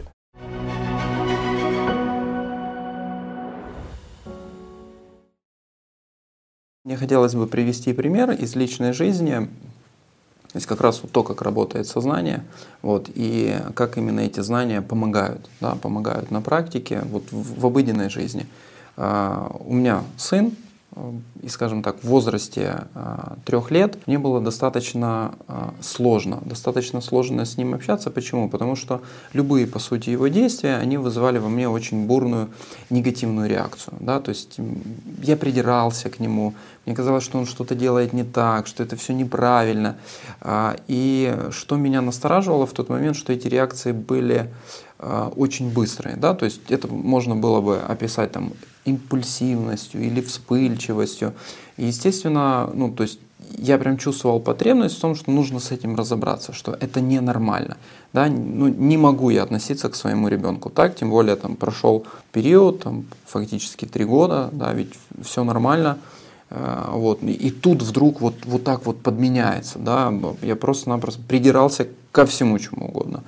Мне хотелось бы привести пример из личной жизни. То есть как раз вот то, как работает сознание, вот, и как именно эти знания помогают, да, помогают на практике, вот в, в обыденной жизни. Uh, у меня сын, и, скажем так, в возрасте а, трех лет мне было достаточно а, сложно, достаточно сложно с ним общаться. Почему? Потому что любые, по сути, его действия, они вызывали во мне очень бурную негативную реакцию. Да? То есть я придирался к нему, мне казалось, что он что-то делает не так, что это все неправильно. А, и что меня настораживало в тот момент, что эти реакции были очень быстрые. Да? То есть это можно было бы описать там импульсивностью или вспыльчивостью. И, естественно, ну, то есть я прям чувствовал потребность в том, что нужно с этим разобраться, что это ненормально. Да? Ну, не могу я относиться к своему ребенку так, тем более там прошел период, там, фактически три года, да, ведь все нормально. Э, вот. И тут вдруг вот, вот так вот подменяется. Да? Я просто-напросто придирался ко всему, чему угодно.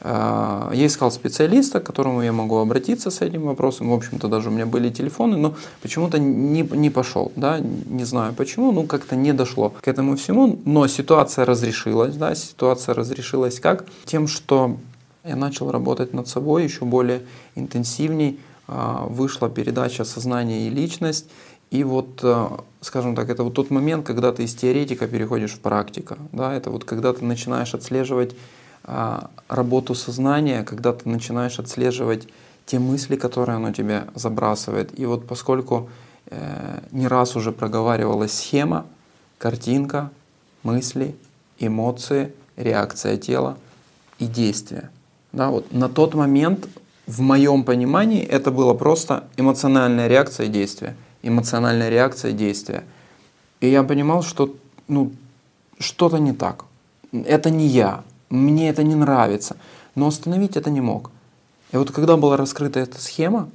А, я искал специалиста, к которому я могу обратиться с этим вопросом. В общем-то, даже у меня были телефоны, но почему-то не, не пошел. Да? Не знаю почему, ну как-то не дошло к этому всему. Но ситуация разрешилась. Да? Ситуация разрешилась как? Тем, что я начал работать над собой еще более интенсивней. А, вышла передача «Сознание и личность». И вот, а, скажем так, это вот тот момент, когда ты из теоретика переходишь в практика. Да? Это вот когда ты начинаешь отслеживать работу сознания, когда ты начинаешь отслеживать те мысли, которые оно тебе забрасывает. И вот поскольку э, не раз уже проговаривалась схема, картинка, мысли, эмоции, реакция тела и действия. Да, вот на тот момент, в моем понимании, это было просто эмоциональная реакция и действие. Эмоциональная реакция и действие. И я понимал, что ну, что-то не так. Это не я мне это не нравится. Но остановить это не мог. И вот когда была раскрыта эта схема,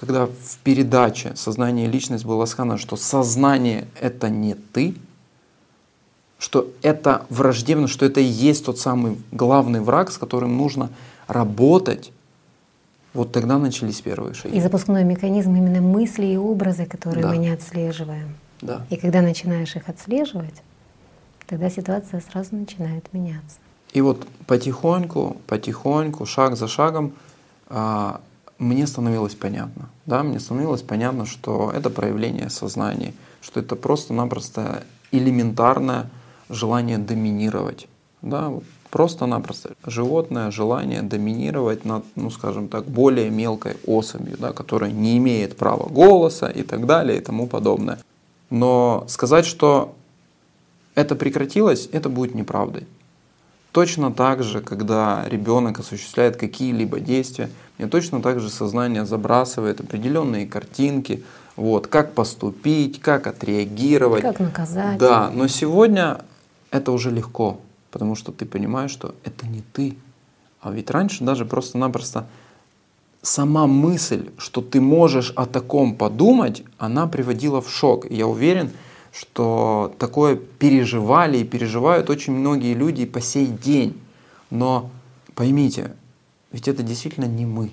когда в передаче «Сознание и личность» было сказано, что сознание — это не ты, что это враждебно, что это и есть тот самый главный враг, с которым нужно работать, вот тогда начались первые шаги. И запускной механизм именно мысли и образы, которые да. мы не отслеживаем. Да. И когда начинаешь их отслеживать, тогда ситуация сразу начинает меняться. И вот потихоньку, потихоньку, шаг за шагом а, мне становилось понятно. Да, мне становилось понятно, что это проявление сознания, что это просто-напросто элементарное желание доминировать. Да, просто-напросто животное желание доминировать над, ну скажем так, более мелкой особью, да, которая не имеет права голоса и так далее и тому подобное. Но сказать, что это прекратилось, это будет неправдой. Точно так же, когда ребенок осуществляет какие-либо действия, мне точно так же сознание забрасывает определенные картинки, вот, как поступить, как отреагировать. Как наказать. Да, но сегодня это уже легко, потому что ты понимаешь, что это не ты. А ведь раньше даже просто-напросто сама мысль, что ты можешь о таком подумать, она приводила в шок. И я уверен, что такое переживали и переживают очень многие люди по сей день. Но поймите, ведь это действительно не мы.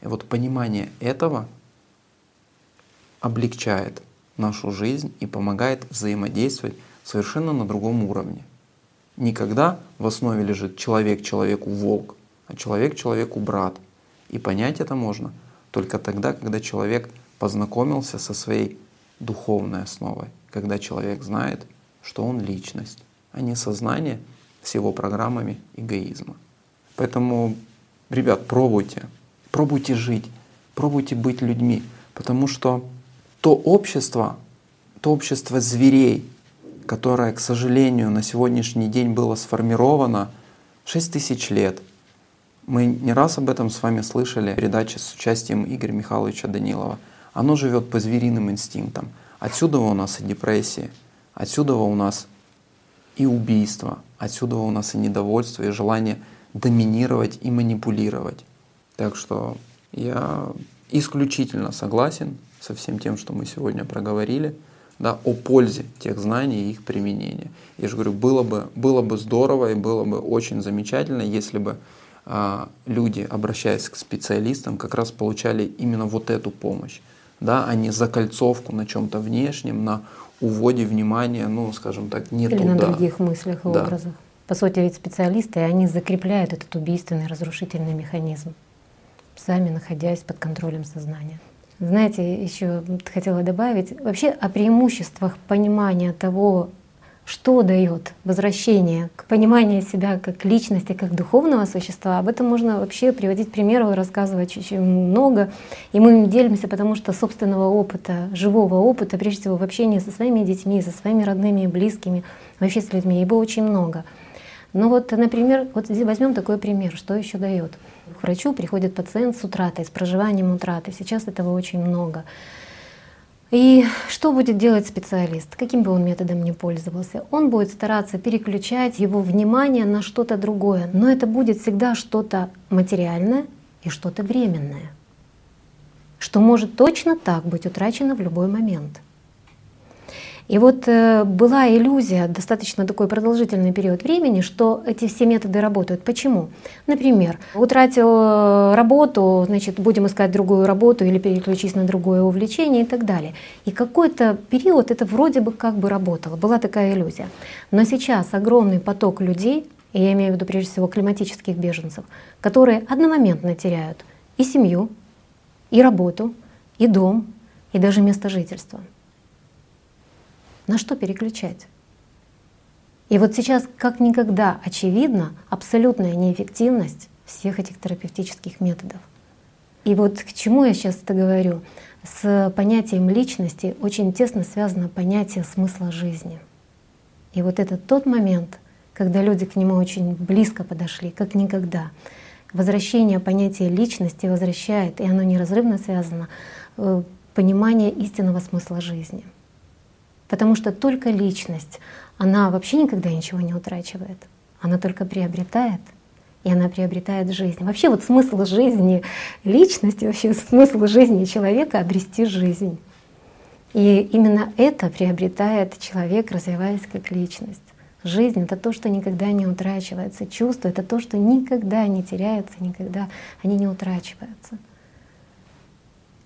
И вот понимание этого облегчает нашу жизнь и помогает взаимодействовать совершенно на другом уровне. Никогда в основе лежит человек человеку волк, а человек человеку брат. И понять это можно только тогда, когда человек познакомился со своей духовной основой, когда человек знает, что он личность, а не сознание с его программами эгоизма. Поэтому, ребят, пробуйте, пробуйте жить, пробуйте быть людьми, потому что то общество, то общество зверей, которое, к сожалению, на сегодняшний день было сформировано 6 тысяч лет. Мы не раз об этом с вами слышали в передаче с участием Игоря Михайловича Данилова. Оно живет по звериным инстинктам. Отсюда у нас и депрессия, отсюда у нас и убийство, отсюда у нас и недовольство, и желание доминировать и манипулировать. Так что я исключительно согласен со всем тем, что мы сегодня проговорили да, о пользе тех знаний и их применения. Я же говорю, было бы, было бы здорово и было бы очень замечательно, если бы а, люди, обращаясь к специалистам, как раз получали именно вот эту помощь, да, а не закольцовку на чем-то внешнем, на уводе внимания, ну, скажем так, не Или туда. на других мыслях и да. образах. По сути, ведь специалисты, они закрепляют этот убийственный разрушительный механизм, сами находясь под контролем сознания. Знаете, еще хотела добавить вообще о преимуществах понимания того, что дает возвращение к пониманию себя как личности, как духовного существа. Об этом можно вообще приводить примеры рассказывать очень много. И мы им делимся, потому что собственного опыта, живого опыта, прежде всего в общении со своими детьми, со своими родными близкими, вообще с людьми, его очень много. Ну вот, например, вот возьмем такой пример, что еще дает. К врачу приходит пациент с утратой, с проживанием утраты. Сейчас этого очень много. И что будет делать специалист? Каким бы он методом ни пользовался? Он будет стараться переключать его внимание на что-то другое. Но это будет всегда что-то материальное и что-то временное. Что может точно так быть утрачено в любой момент. И вот э, была иллюзия достаточно такой продолжительный период времени, что эти все методы работают. Почему? Например, утратил э, работу, значит, будем искать другую работу или переключись на другое увлечение и так далее. И какой-то период это вроде бы как бы работало, была такая иллюзия. Но сейчас огромный поток людей, и я имею в виду прежде всего климатических беженцев, которые одномоментно теряют и семью, и работу, и дом, и даже место жительства. На что переключать? И вот сейчас как никогда очевидна абсолютная неэффективность всех этих терапевтических методов. И вот к чему я сейчас это говорю? С понятием личности очень тесно связано понятие смысла жизни. И вот это тот момент, когда люди к нему очень близко подошли, как никогда. Возвращение понятия личности возвращает, и оно неразрывно связано, э, понимание истинного смысла жизни. Потому что только личность, она вообще никогда ничего не утрачивает. Она только приобретает и она приобретает жизнь. Вообще вот смысл жизни личности, вообще смысл жизни человека — обрести жизнь. И именно это приобретает человек, развиваясь как личность. Жизнь — это то, что никогда не утрачивается. Чувство — это то, что никогда не теряется, никогда они не утрачиваются.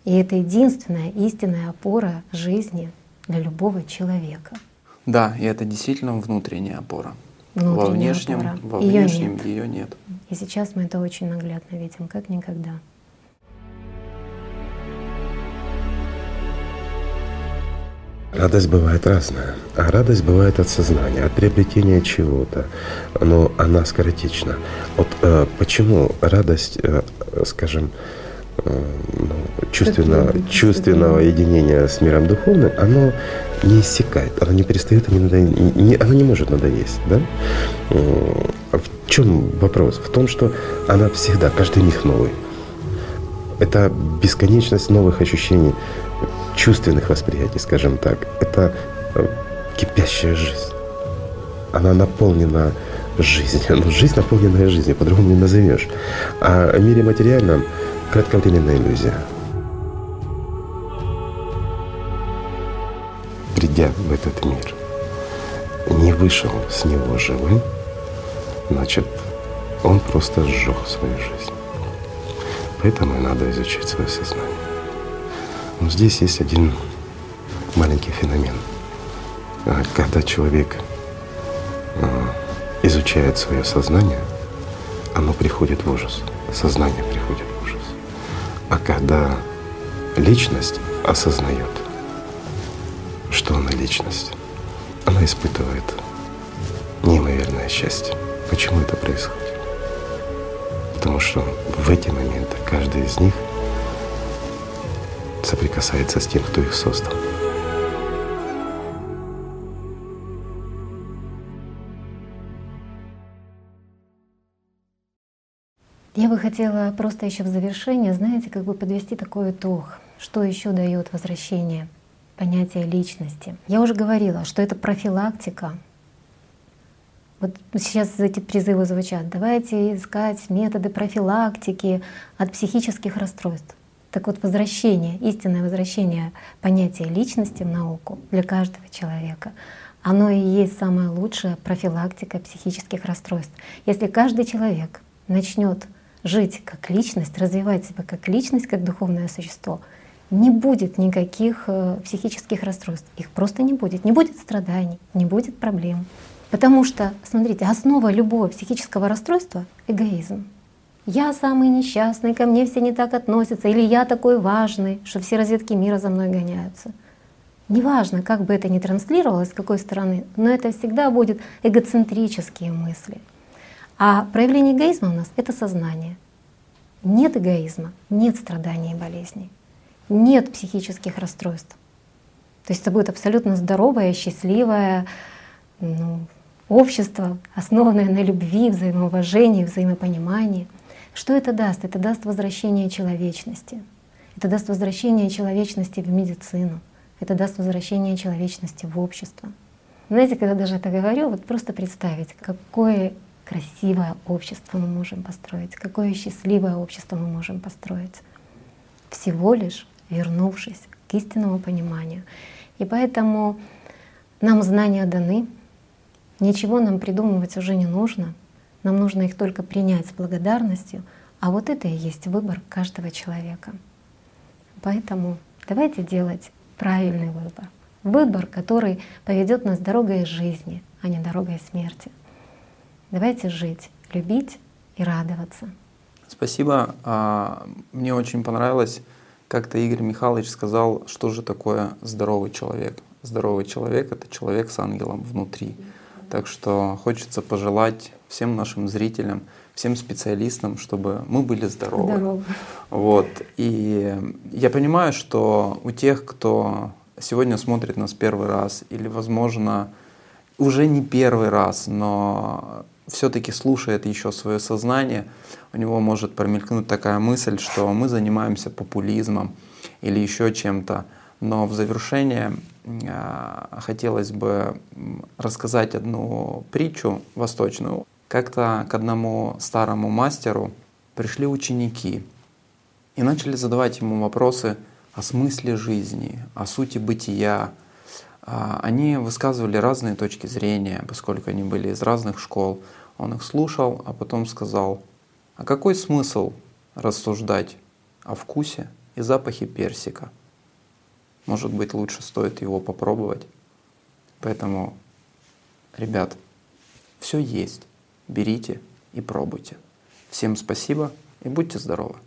И это единственная истинная опора жизни для любого человека. Да, и это действительно внутренняя опора. Внутренняя во внешнем, опора. во внешнем нет. ее нет. И сейчас мы это очень наглядно видим, как никогда. Радость бывает разная. А радость бывает от сознания, от приобретения чего-то. Но она скоротечна. Вот э, почему радость, э, скажем, э, чувственного чувством? единения с миром духовным, оно не иссякает, оно не перестает, не надо, не, оно не может надоесть. Да? М, В чем вопрос? В том, что она всегда, каждый миг новый. Это бесконечность новых ощущений, чувственных восприятий, скажем так. Это э, кипящая жизнь. Она наполнена жизнью. Ну, [LAUGHS] жизнь, наполненная жизнью, по-другому не назовешь. А в мире материальном кратковременная иллюзия. Придя в этот мир, не вышел с него живым, значит, он просто сжег свою жизнь. Поэтому и надо изучить свое сознание. Но здесь есть один маленький феномен. А, Когда человек а, изучает свое сознание, оно приходит в ужас. Сознание приходит. А когда личность осознает, что она личность, она испытывает неимоверное счастье. Почему это происходит? Потому что в эти моменты каждый из них соприкасается с тем, кто их создал. Я бы хотела просто еще в завершение, знаете, как бы подвести такой итог. Что еще дает возвращение понятия личности? Я уже говорила, что это профилактика. Вот сейчас эти призывы звучат. Давайте искать методы профилактики от психических расстройств. Так вот, возвращение, истинное возвращение понятия личности в науку для каждого человека, оно и есть самая лучшая профилактика психических расстройств. Если каждый человек начнет жить как личность, развивать себя как личность, как духовное существо, не будет никаких э, психических расстройств. Их просто не будет. Не будет страданий, не будет проблем. Потому что, смотрите, основа любого психического расстройства — эгоизм. Я самый несчастный, ко мне все не так относятся, или я такой важный, что все разведки мира за мной гоняются. Неважно, как бы это ни транслировалось, с какой стороны, но это всегда будет эгоцентрические мысли. А проявление эгоизма у нас — это сознание. Нет эгоизма, нет страданий и болезней, нет психических расстройств. То есть это будет абсолютно здоровое, счастливое ну, общество, основанное на любви, взаимоуважении, взаимопонимании. Что это даст? Это даст возвращение человечности. Это даст возвращение человечности в медицину. Это даст возвращение человечности в общество. Знаете, когда даже это говорю, вот просто представить, какое красивое общество мы можем построить, какое счастливое общество мы можем построить, всего лишь вернувшись к истинному пониманию. И поэтому нам знания даны, ничего нам придумывать уже не нужно, нам нужно их только принять с благодарностью, а вот это и есть выбор каждого человека. Поэтому давайте делать правильный выбор. Выбор, который поведет нас дорогой жизни, а не дорогой смерти. Давайте жить, любить и радоваться. Спасибо. А, Мне очень понравилось, как-то Игорь Михайлович сказал, что же такое здоровый человек. Здоровый человек — это человек с ангелом внутри. Так что хочется пожелать всем нашим зрителям, всем специалистам, чтобы мы были здоровы. Здорово. Вот. И я понимаю, что у тех, кто сегодня смотрит нас первый раз, или, возможно, уже не первый раз, но все-таки слушает еще свое сознание, у него может промелькнуть такая мысль, что мы занимаемся популизмом или еще чем-то. Но в завершение э, хотелось бы рассказать одну притчу восточную. Как-то к одному старому мастеру пришли ученики и начали задавать ему вопросы о смысле жизни, о сути бытия. А, они высказывали разные точки зрения, поскольку они были из разных школ. Он их слушал, а потом сказал, а какой смысл рассуждать о вкусе и запахе персика? Может быть, лучше стоит его попробовать. Поэтому, ребят, все есть. Берите и пробуйте. Всем спасибо и будьте здоровы!